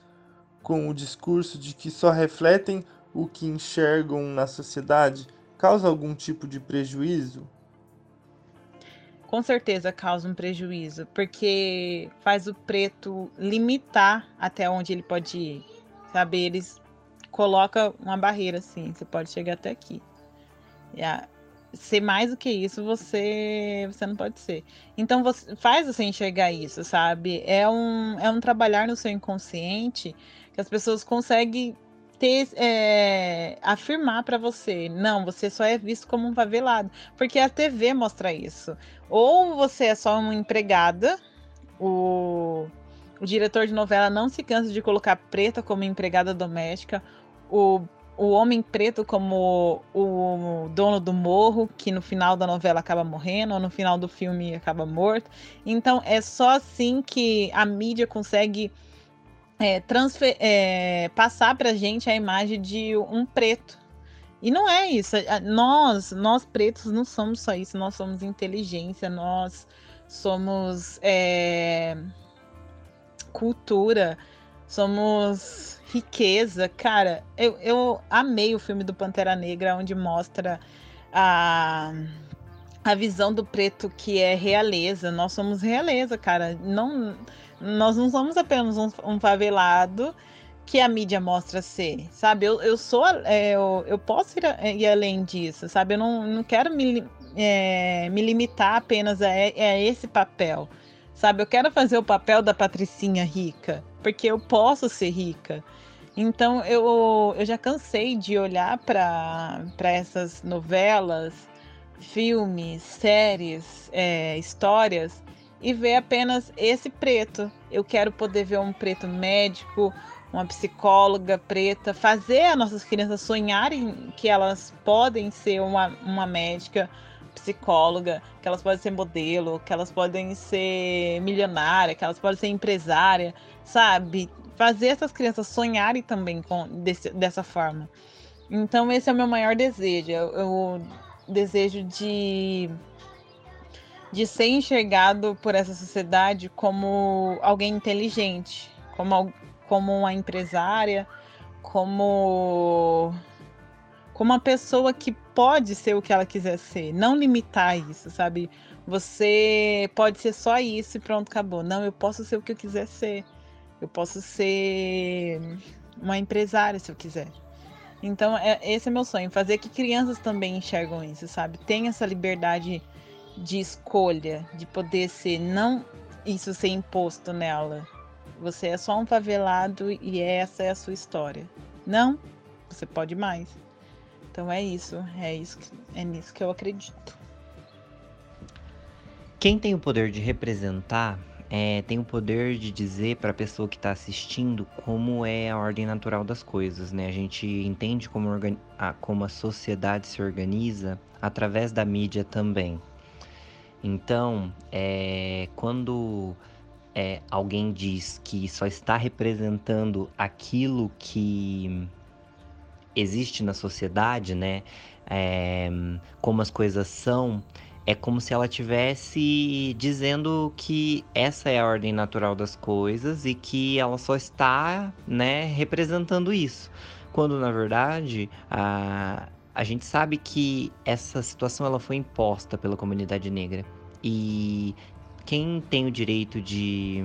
com o discurso de que só refletem o que enxergam na sociedade, causa algum tipo de prejuízo? Com certeza causa um prejuízo, porque faz o preto limitar até onde ele pode ir. Sabe, eles coloca uma barreira assim, você pode chegar até aqui. Yeah. Ser mais do que isso, você você não pode ser. Então você faz você enxergar isso, sabe? É um, é um trabalhar no seu inconsciente que as pessoas conseguem ter é, afirmar para você, não, você só é visto como um favelado, porque a TV mostra isso. Ou você é só uma empregada, o, o diretor de novela não se cansa de colocar preta como empregada doméstica, o, o homem preto como o dono do morro, que no final da novela acaba morrendo, ou no final do filme acaba morto. Então é só assim que a mídia consegue é, transfer, é, passar pra gente a imagem de um preto. E não é isso. Nós, nós pretos, não somos só isso. Nós somos inteligência, nós somos é, cultura, somos riqueza. Cara, eu, eu amei o filme do Pantera Negra, onde mostra a, a visão do preto que é realeza. Nós somos realeza, cara. Não, nós não somos apenas um, um favelado que a mídia mostra ser, sabe? Eu, eu sou, é, eu, eu posso ir, a, ir, além disso, sabe? Eu não, não quero me, é, me limitar apenas a, a esse papel, sabe? Eu quero fazer o papel da patricinha rica, porque eu posso ser rica. Então eu, eu já cansei de olhar para essas novelas, filmes, séries, é, histórias e ver apenas esse preto. Eu quero poder ver um preto médico, uma psicóloga preta, fazer as nossas crianças sonharem que elas podem ser uma, uma médica, psicóloga, que elas podem ser modelo, que elas podem ser milionária, que elas podem ser empresária, sabe? Fazer essas crianças sonharem também com, desse, dessa forma. Então, esse é o meu maior desejo. O desejo de, de ser enxergado por essa sociedade como alguém inteligente, como, como uma empresária, como, como uma pessoa que pode ser o que ela quiser ser, não limitar isso, sabe? Você pode ser só isso e pronto, acabou. Não, eu posso ser o que eu quiser ser. Eu posso ser uma empresária se eu quiser. Então, é, esse é meu sonho, fazer que crianças também enxergam isso, sabe? Tem essa liberdade de escolha, de poder ser, não isso ser imposto nela. Você é só um favelado e essa é a sua história. Não, você pode mais. Então é isso, é isso, é nisso que eu acredito. Quem tem o poder de representar é, tem o poder de dizer para a pessoa que está assistindo como é a ordem natural das coisas, né? A gente entende como, a, como a sociedade se organiza através da mídia também. Então, é, quando é, alguém diz que só está representando aquilo que existe na sociedade, né? É, como as coisas são, é como se ela tivesse dizendo que essa é a ordem natural das coisas e que ela só está, né, representando isso. quando na verdade a, a gente sabe que essa situação ela foi imposta pela comunidade negra. E quem tem o direito de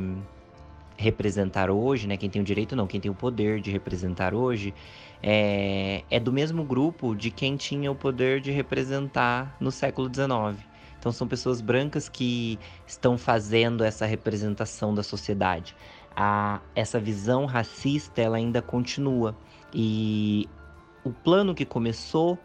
representar hoje, né? Quem tem o direito não, quem tem o poder de representar hoje é, é do mesmo grupo de quem tinha o poder de representar no século XIX. Então são pessoas brancas que estão fazendo essa representação da sociedade. A, essa visão racista ela ainda continua e o plano que começou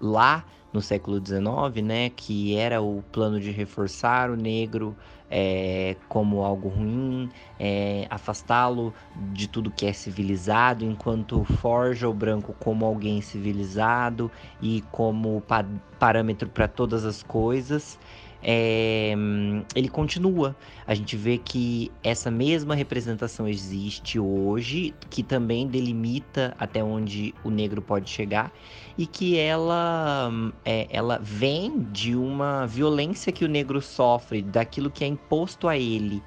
lá no século XIX, né, que era o plano de reforçar o negro é, como algo ruim, é, afastá-lo de tudo que é civilizado, enquanto forja o branco como alguém civilizado e como pa parâmetro para todas as coisas é, ele continua. A gente vê que essa mesma representação existe hoje, que também delimita até onde o negro pode chegar e que ela, é, ela vem de uma violência que o negro sofre, daquilo que é imposto a ele,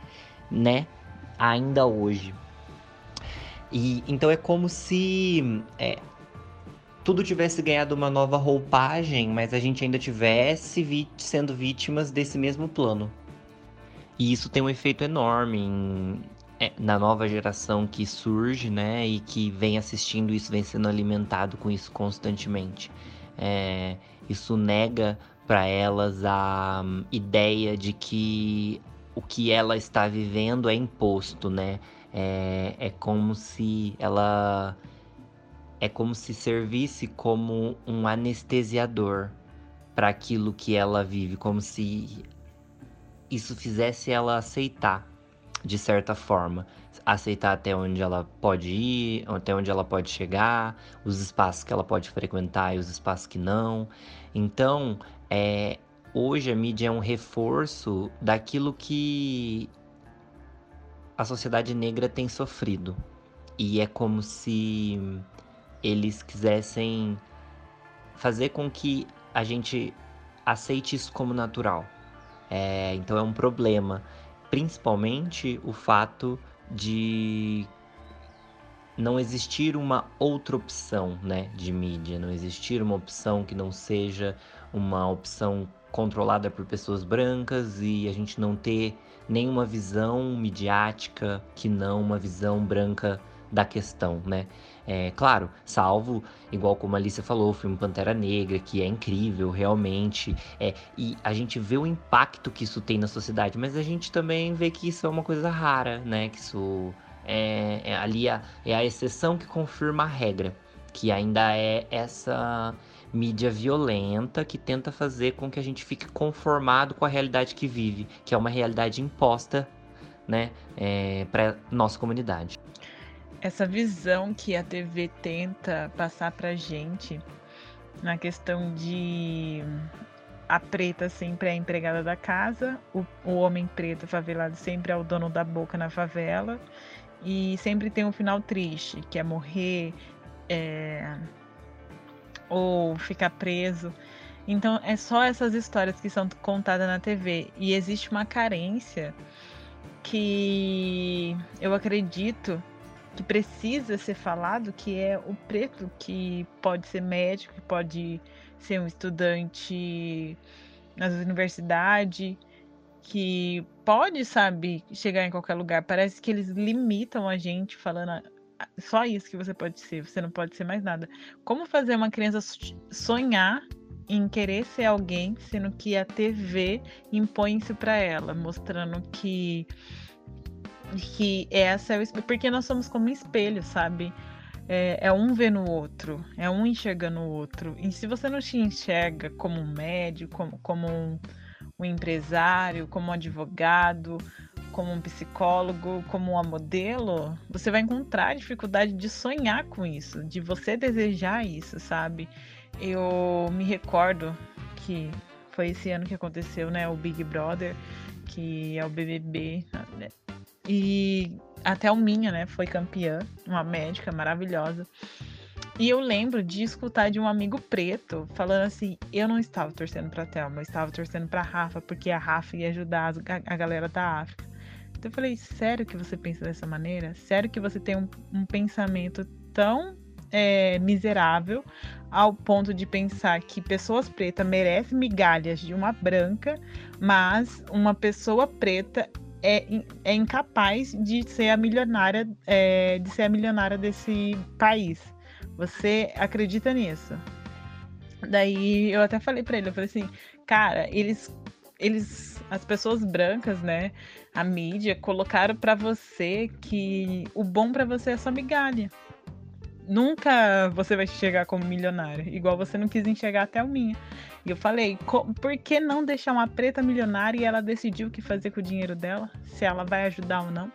né? Ainda hoje. E então é como se é, tudo tivesse ganhado uma nova roupagem, mas a gente ainda tivesse vi sendo vítimas desse mesmo plano. E isso tem um efeito enorme em, é, na nova geração que surge, né, e que vem assistindo isso, vem sendo alimentado com isso constantemente. É, isso nega para elas a um, ideia de que o que ela está vivendo é imposto, né? É, é como se ela é como se servisse como um anestesiador para aquilo que ela vive, como se isso fizesse ela aceitar de certa forma, aceitar até onde ela pode ir, até onde ela pode chegar, os espaços que ela pode frequentar e os espaços que não. Então, é, hoje a mídia é um reforço daquilo que a sociedade negra tem sofrido. E é como se eles quisessem fazer com que a gente aceite isso como natural. É, então é um problema, principalmente o fato de não existir uma outra opção, né, de mídia, não existir uma opção que não seja uma opção controlada por pessoas brancas e a gente não ter nenhuma visão midiática que não uma visão branca da questão, né? É, claro, salvo, igual como a Alicia falou, o filme Pantera Negra, que é incrível, realmente. É, e a gente vê o impacto que isso tem na sociedade, mas a gente também vê que isso é uma coisa rara, né? Que isso é, é ali a, é a exceção que confirma a regra, que ainda é essa mídia violenta que tenta fazer com que a gente fique conformado com a realidade que vive, que é uma realidade imposta, né, é, para nossa comunidade essa visão que a TV tenta passar pra gente na questão de a preta sempre é a empregada da casa, o, o homem preto favelado sempre é o dono da boca na favela e sempre tem um final triste, que é morrer é, ou ficar preso. Então é só essas histórias que são contadas na TV e existe uma carência que eu acredito que precisa ser falado, que é o preto que pode ser médico, que pode ser um estudante nas universidades, que pode, sabe, chegar em qualquer lugar. Parece que eles limitam a gente falando ah, só isso que você pode ser, você não pode ser mais nada. Como fazer uma criança sonhar em querer ser alguém, sendo que a TV impõe isso para ela, mostrando que que essa é o porque nós somos como um espelho, sabe? É, é, um vendo o outro, é um enxergando o outro. E se você não te enxerga como um médico, como, como um, um empresário, como um advogado, como um psicólogo, como uma modelo, você vai encontrar dificuldade de sonhar com isso, de você desejar isso, sabe? Eu me recordo que foi esse ano que aconteceu, né, o Big Brother, que é o BBB? E até a Minha, né, foi campeã, uma médica maravilhosa. E eu lembro de escutar de um amigo preto falando assim: eu não estava torcendo para Thelma, eu estava torcendo para Rafa, porque a Rafa ia ajudar a, galera da África. Então eu falei: sério que você pensa dessa maneira? Sério que você tem um, um pensamento tão é, miserável ao ponto de pensar que pessoas pretas merecem migalhas de uma branca, mas uma pessoa preta é, é incapaz de ser a milionária é, de ser a milionária desse país. Você acredita nisso? Daí eu até falei para ele, eu falei assim, cara, eles eles as pessoas brancas, né, a mídia colocaram para você que o bom para você é só migalha. Nunca você vai chegar como milionário, igual você não quis enxergar até o minha. E eu falei, por que não deixar uma preta milionária e ela decidir o que fazer com o dinheiro dela? Se ela vai ajudar ou não?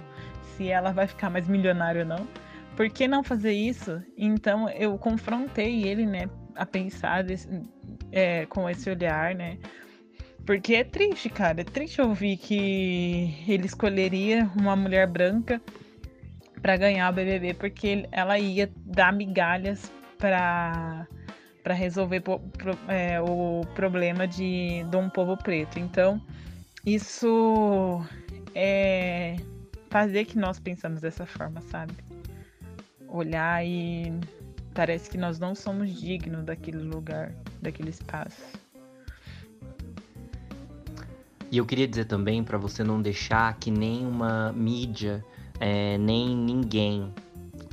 Se ela vai ficar mais milionária ou não? Por que não fazer isso? Então eu confrontei ele, né, a pensar desse, é, com esse olhar, né? Porque é triste, cara. É triste ouvir que ele escolheria uma mulher branca para ganhar o BBB, porque ela ia dar migalhas para para resolver pro, pro, é, o problema de, de um povo preto. Então, isso é fazer que nós pensamos dessa forma, sabe? Olhar e parece que nós não somos dignos daquele lugar, daquele espaço. E eu queria dizer também para você não deixar que nenhuma mídia, é, nem ninguém,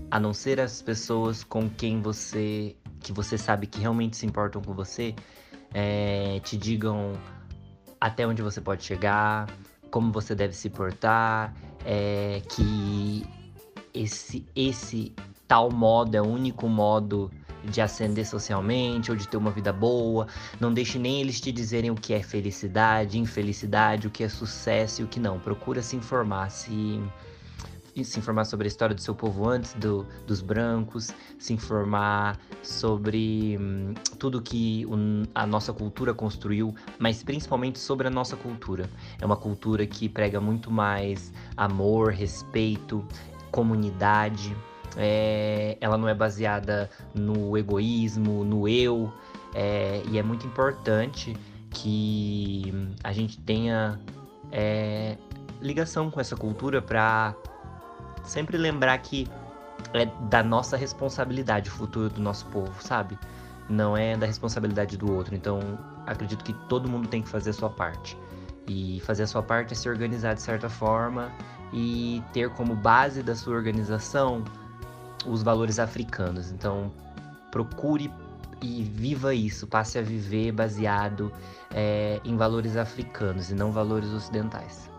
a não ser as pessoas com quem você que você sabe que realmente se importam com você, é, te digam até onde você pode chegar, como você deve se portar, é, que esse, esse tal modo é o único modo de ascender socialmente ou de ter uma vida boa. Não deixe nem eles te dizerem o que é felicidade, infelicidade, o que é sucesso e o que não. Procura se informar, se se informar sobre a história do seu povo antes do, dos brancos, se informar sobre hum, tudo que o, a nossa cultura construiu, mas principalmente sobre a nossa cultura. É uma cultura que prega muito mais amor, respeito, comunidade. É, ela não é baseada no egoísmo, no eu, é, e é muito importante que hum, a gente tenha é, ligação com essa cultura para sempre lembrar que é da nossa responsabilidade o futuro do nosso povo, sabe? Não é da responsabilidade do outro. Então, acredito que todo mundo tem que fazer a sua parte. E fazer a sua parte é se organizar de certa forma e ter como base da sua organização os valores africanos. Então, procure e viva isso, passe a viver baseado é, em valores africanos e não valores ocidentais.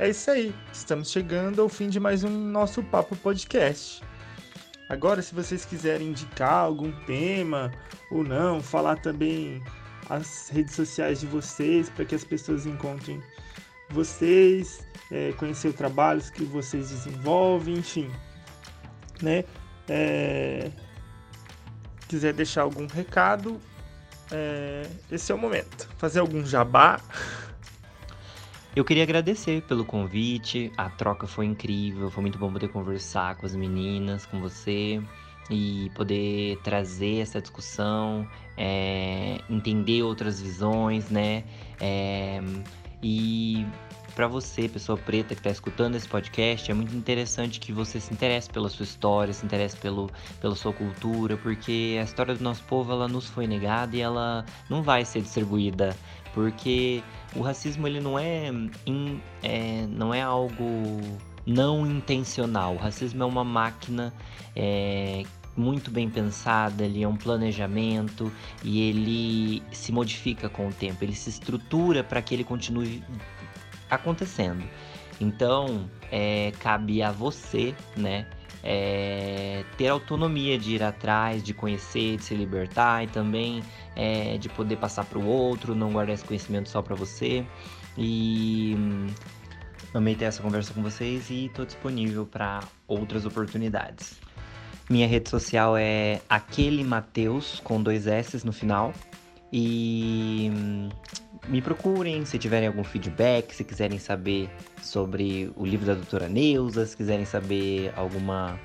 É isso aí, estamos chegando ao fim de mais um nosso Papo Podcast. Agora, se vocês quiserem indicar algum tema ou não, falar também as redes sociais de vocês para que as pessoas encontrem vocês, é, conhecer o trabalho que vocês desenvolvem, enfim, né? É, quiser deixar algum recado, é, esse é o momento. Fazer algum jabá. Eu queria agradecer pelo convite, a troca foi incrível, foi muito bom poder conversar com as meninas, com você e poder trazer essa discussão, é, entender outras visões, né? É, e para você, pessoa preta que está escutando esse podcast, é muito interessante que você se interesse pela sua história, se interesse pelo, pela sua cultura, porque a história do nosso povo ela nos foi negada e ela não vai ser distribuída, porque o racismo ele não é, in, é não é algo não intencional. O racismo é uma máquina é, muito bem pensada, ele é um planejamento e ele se modifica com o tempo, ele se estrutura para que ele continue acontecendo. Então, é, cabe a você, né, é, ter autonomia de ir atrás, de conhecer, de se libertar e também é, de poder passar para o outro, não guardar esse conhecimento só para você. E hum, amei ter essa conversa com vocês e estou disponível para outras oportunidades. Minha rede social é aquele Mateus com dois S no final. E hum, me procurem se tiverem algum feedback, se quiserem saber sobre o livro da doutora Neuza, se quiserem saber alguma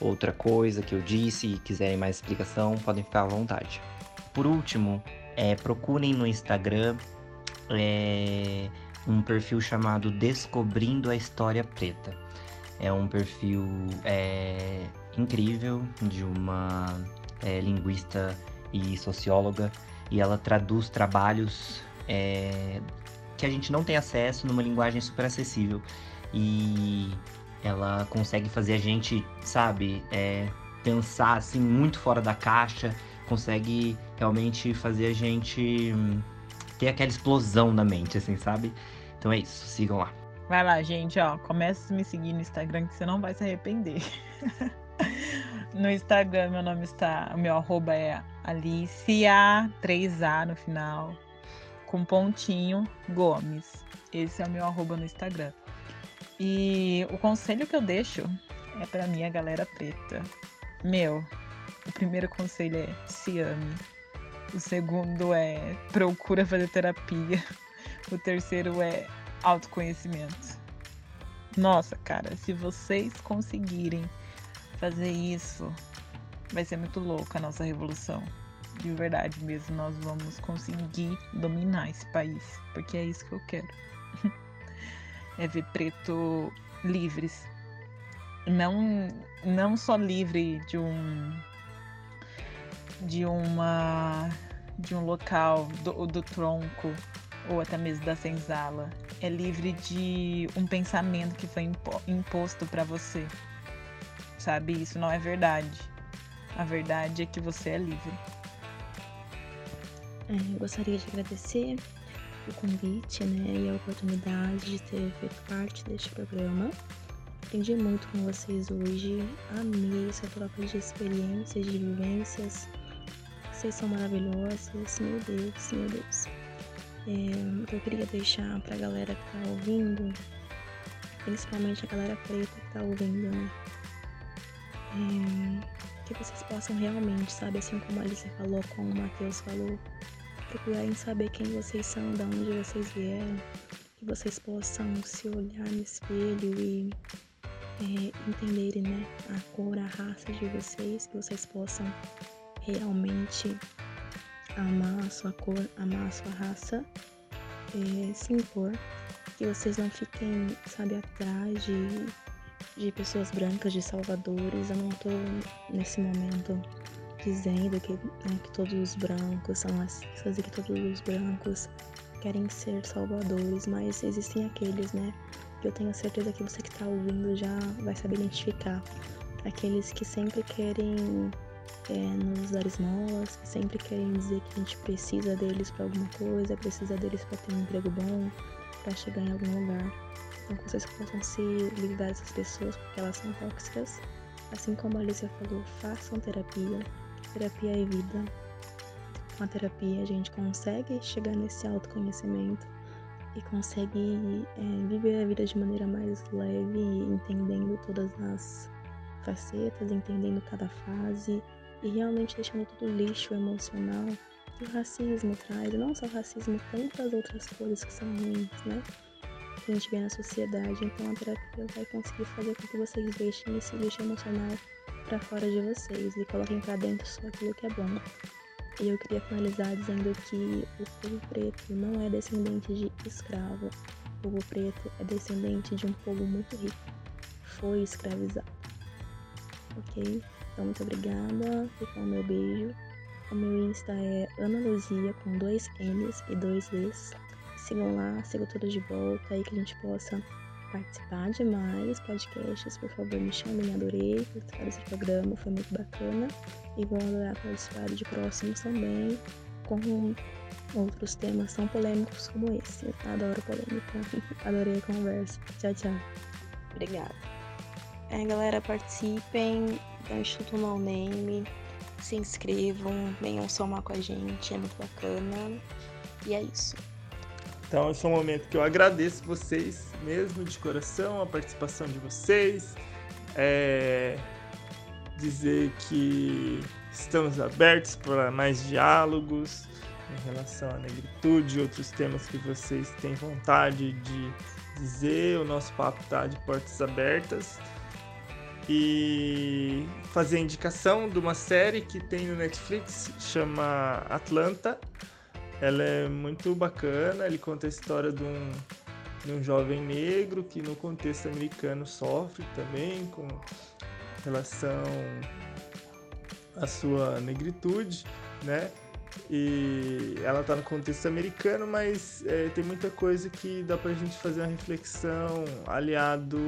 outra coisa que eu disse e quiserem mais explicação, podem ficar à vontade. Por último, é, procurem no Instagram é, um perfil chamado Descobrindo a História Preta. É um perfil é, incrível de uma é, linguista e socióloga e ela traduz trabalhos é, que a gente não tem acesso numa linguagem super acessível e ela consegue fazer a gente, sabe, é, pensar assim muito fora da caixa, consegue realmente fazer a gente hum, ter aquela explosão na mente, assim, sabe? Então é isso, sigam lá. Vai lá, gente, ó. Começa a me seguir no Instagram que você não vai se arrepender. no Instagram, meu nome está. O meu arroba é Alicia, 3A no final, com pontinho Gomes. Esse é o meu arroba no Instagram. E o conselho que eu deixo é pra minha galera preta. Meu, o primeiro conselho é se ame. O segundo é procura fazer terapia. O terceiro é autoconhecimento. Nossa, cara, se vocês conseguirem fazer isso, vai ser muito louca a nossa revolução. De verdade mesmo, nós vamos conseguir dominar esse país, porque é isso que eu quero. é ver preto livres. Não, não só livre de um de uma de um local do, do tronco ou até mesmo da senzala. É livre de um pensamento que foi impo imposto para você. Sabe? Isso não é verdade. A verdade é que você é livre. É, gostaria de agradecer o convite né, e a oportunidade de ter feito parte deste programa. Aprendi muito com vocês hoje, amei essa troca de experiências, de vivências. Vocês são maravilhosos, meu Deus, meu Deus. É, eu queria deixar pra galera que tá ouvindo, principalmente a galera preta que tá ouvindo, né? É, que vocês possam realmente, sabe, assim como a Alice falou, como o Matheus falou, procurarem saber quem vocês são, de onde vocês vieram, que vocês possam se olhar no espelho e é, entenderem né, a cor, a raça de vocês, que vocês possam realmente amar a sua cor, amar a sua raça, é, se impor, que vocês não fiquem, sabe, atrás de, de pessoas brancas, de salvadores. Eu não tô nesse momento dizendo que, né, que todos os brancos são racistas e que todos os brancos querem ser salvadores, mas existem aqueles, né? Que eu tenho certeza que você que está ouvindo já vai saber identificar. Aqueles que sempre querem é, nos dar esmolas, que sempre querem dizer que a gente precisa deles para alguma coisa, precisa deles para ter um emprego bom, para chegar em algum lugar. Então que vocês possam se livrar dessas pessoas porque elas são tóxicas. Assim como a Alicia falou, façam terapia, Terapia é vida. Com a terapia a gente consegue chegar nesse autoconhecimento e consegue é, viver a vida de maneira mais leve, entendendo todas as facetas, entendendo cada fase e realmente deixando todo o lixo emocional que o racismo traz, não só o racismo, tantas outras coisas que são ruins, né? Que a gente vê na sociedade. Então a terapia vai conseguir fazer com que vocês deixem esse lixo emocional para fora de vocês e coloquem para dentro só aquilo que é bom. E eu queria finalizar dizendo que o povo preto não é descendente de escravo. O povo preto é descendente de um povo muito rico. Foi escravizado. Ok? Então, muito obrigada. Fica o meu beijo. O meu Insta é Ana Luzia com dois N's e dois V's. Sigam lá, sigam todos de volta aí que a gente possa participar de mais podcasts, por favor, me chamem, adorei participar desse programa, foi muito bacana. E vou adorar participar de próximos também, com outros temas tão polêmicos como esse. Adoro polêmica, adorei a conversa. Tchau, tchau. Obrigada. É, galera, participem do Instituto No Name, se inscrevam, venham somar com a gente, é muito bacana. E é isso. Então, esse é um momento que eu agradeço vocês mesmo de coração, a participação de vocês. É... Dizer que estamos abertos para mais diálogos em relação à negritude, outros temas que vocês têm vontade de dizer. O nosso papo está de portas abertas. E fazer a indicação de uma série que tem no Netflix, chama Atlanta ela é muito bacana, ele conta a história de um, de um jovem negro que no contexto americano sofre também com relação à sua negritude, né? E ela está no contexto americano, mas é, tem muita coisa que dá pra gente fazer uma reflexão aliado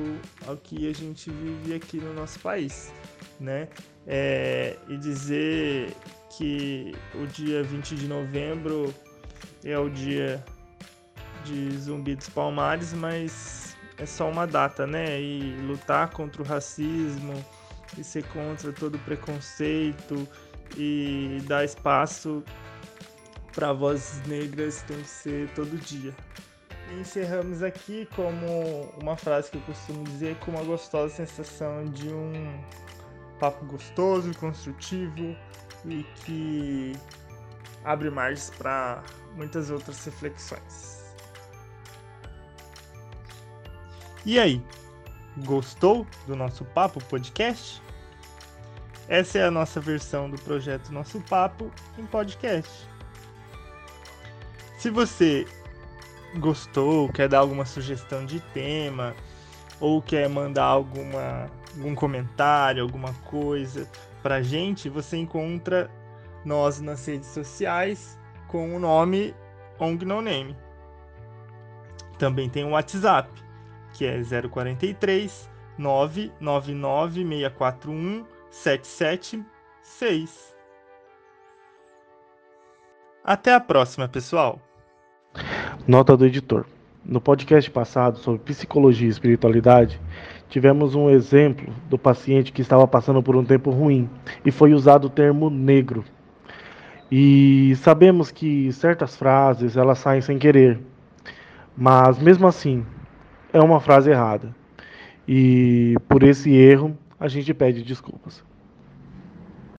ao que a gente vive aqui no nosso país, né? É, e dizer que o dia 20 de novembro é o dia de Zumbi dos Palmares, mas é só uma data, né? E lutar contra o racismo e ser contra todo preconceito e dar espaço para vozes negras tem que ser todo dia. E encerramos aqui como uma frase que eu costumo dizer, com uma gostosa sensação de um papo gostoso, construtivo e que abre margens para muitas outras reflexões. E aí, gostou do nosso papo podcast? Essa é a nossa versão do projeto Nosso Papo em podcast. Se você gostou, quer dar alguma sugestão de tema, ou quer mandar alguma, algum comentário, alguma coisa pra gente, você encontra nós nas redes sociais com o nome ONG No Name. Também tem o WhatsApp, que é 043 999 641 776. Até a próxima, pessoal. Nota do editor. No podcast passado sobre psicologia e espiritualidade, tivemos um exemplo do paciente que estava passando por um tempo ruim e foi usado o termo negro. E sabemos que certas frases elas saem sem querer, mas mesmo assim é uma frase errada. E por esse erro a gente pede desculpas.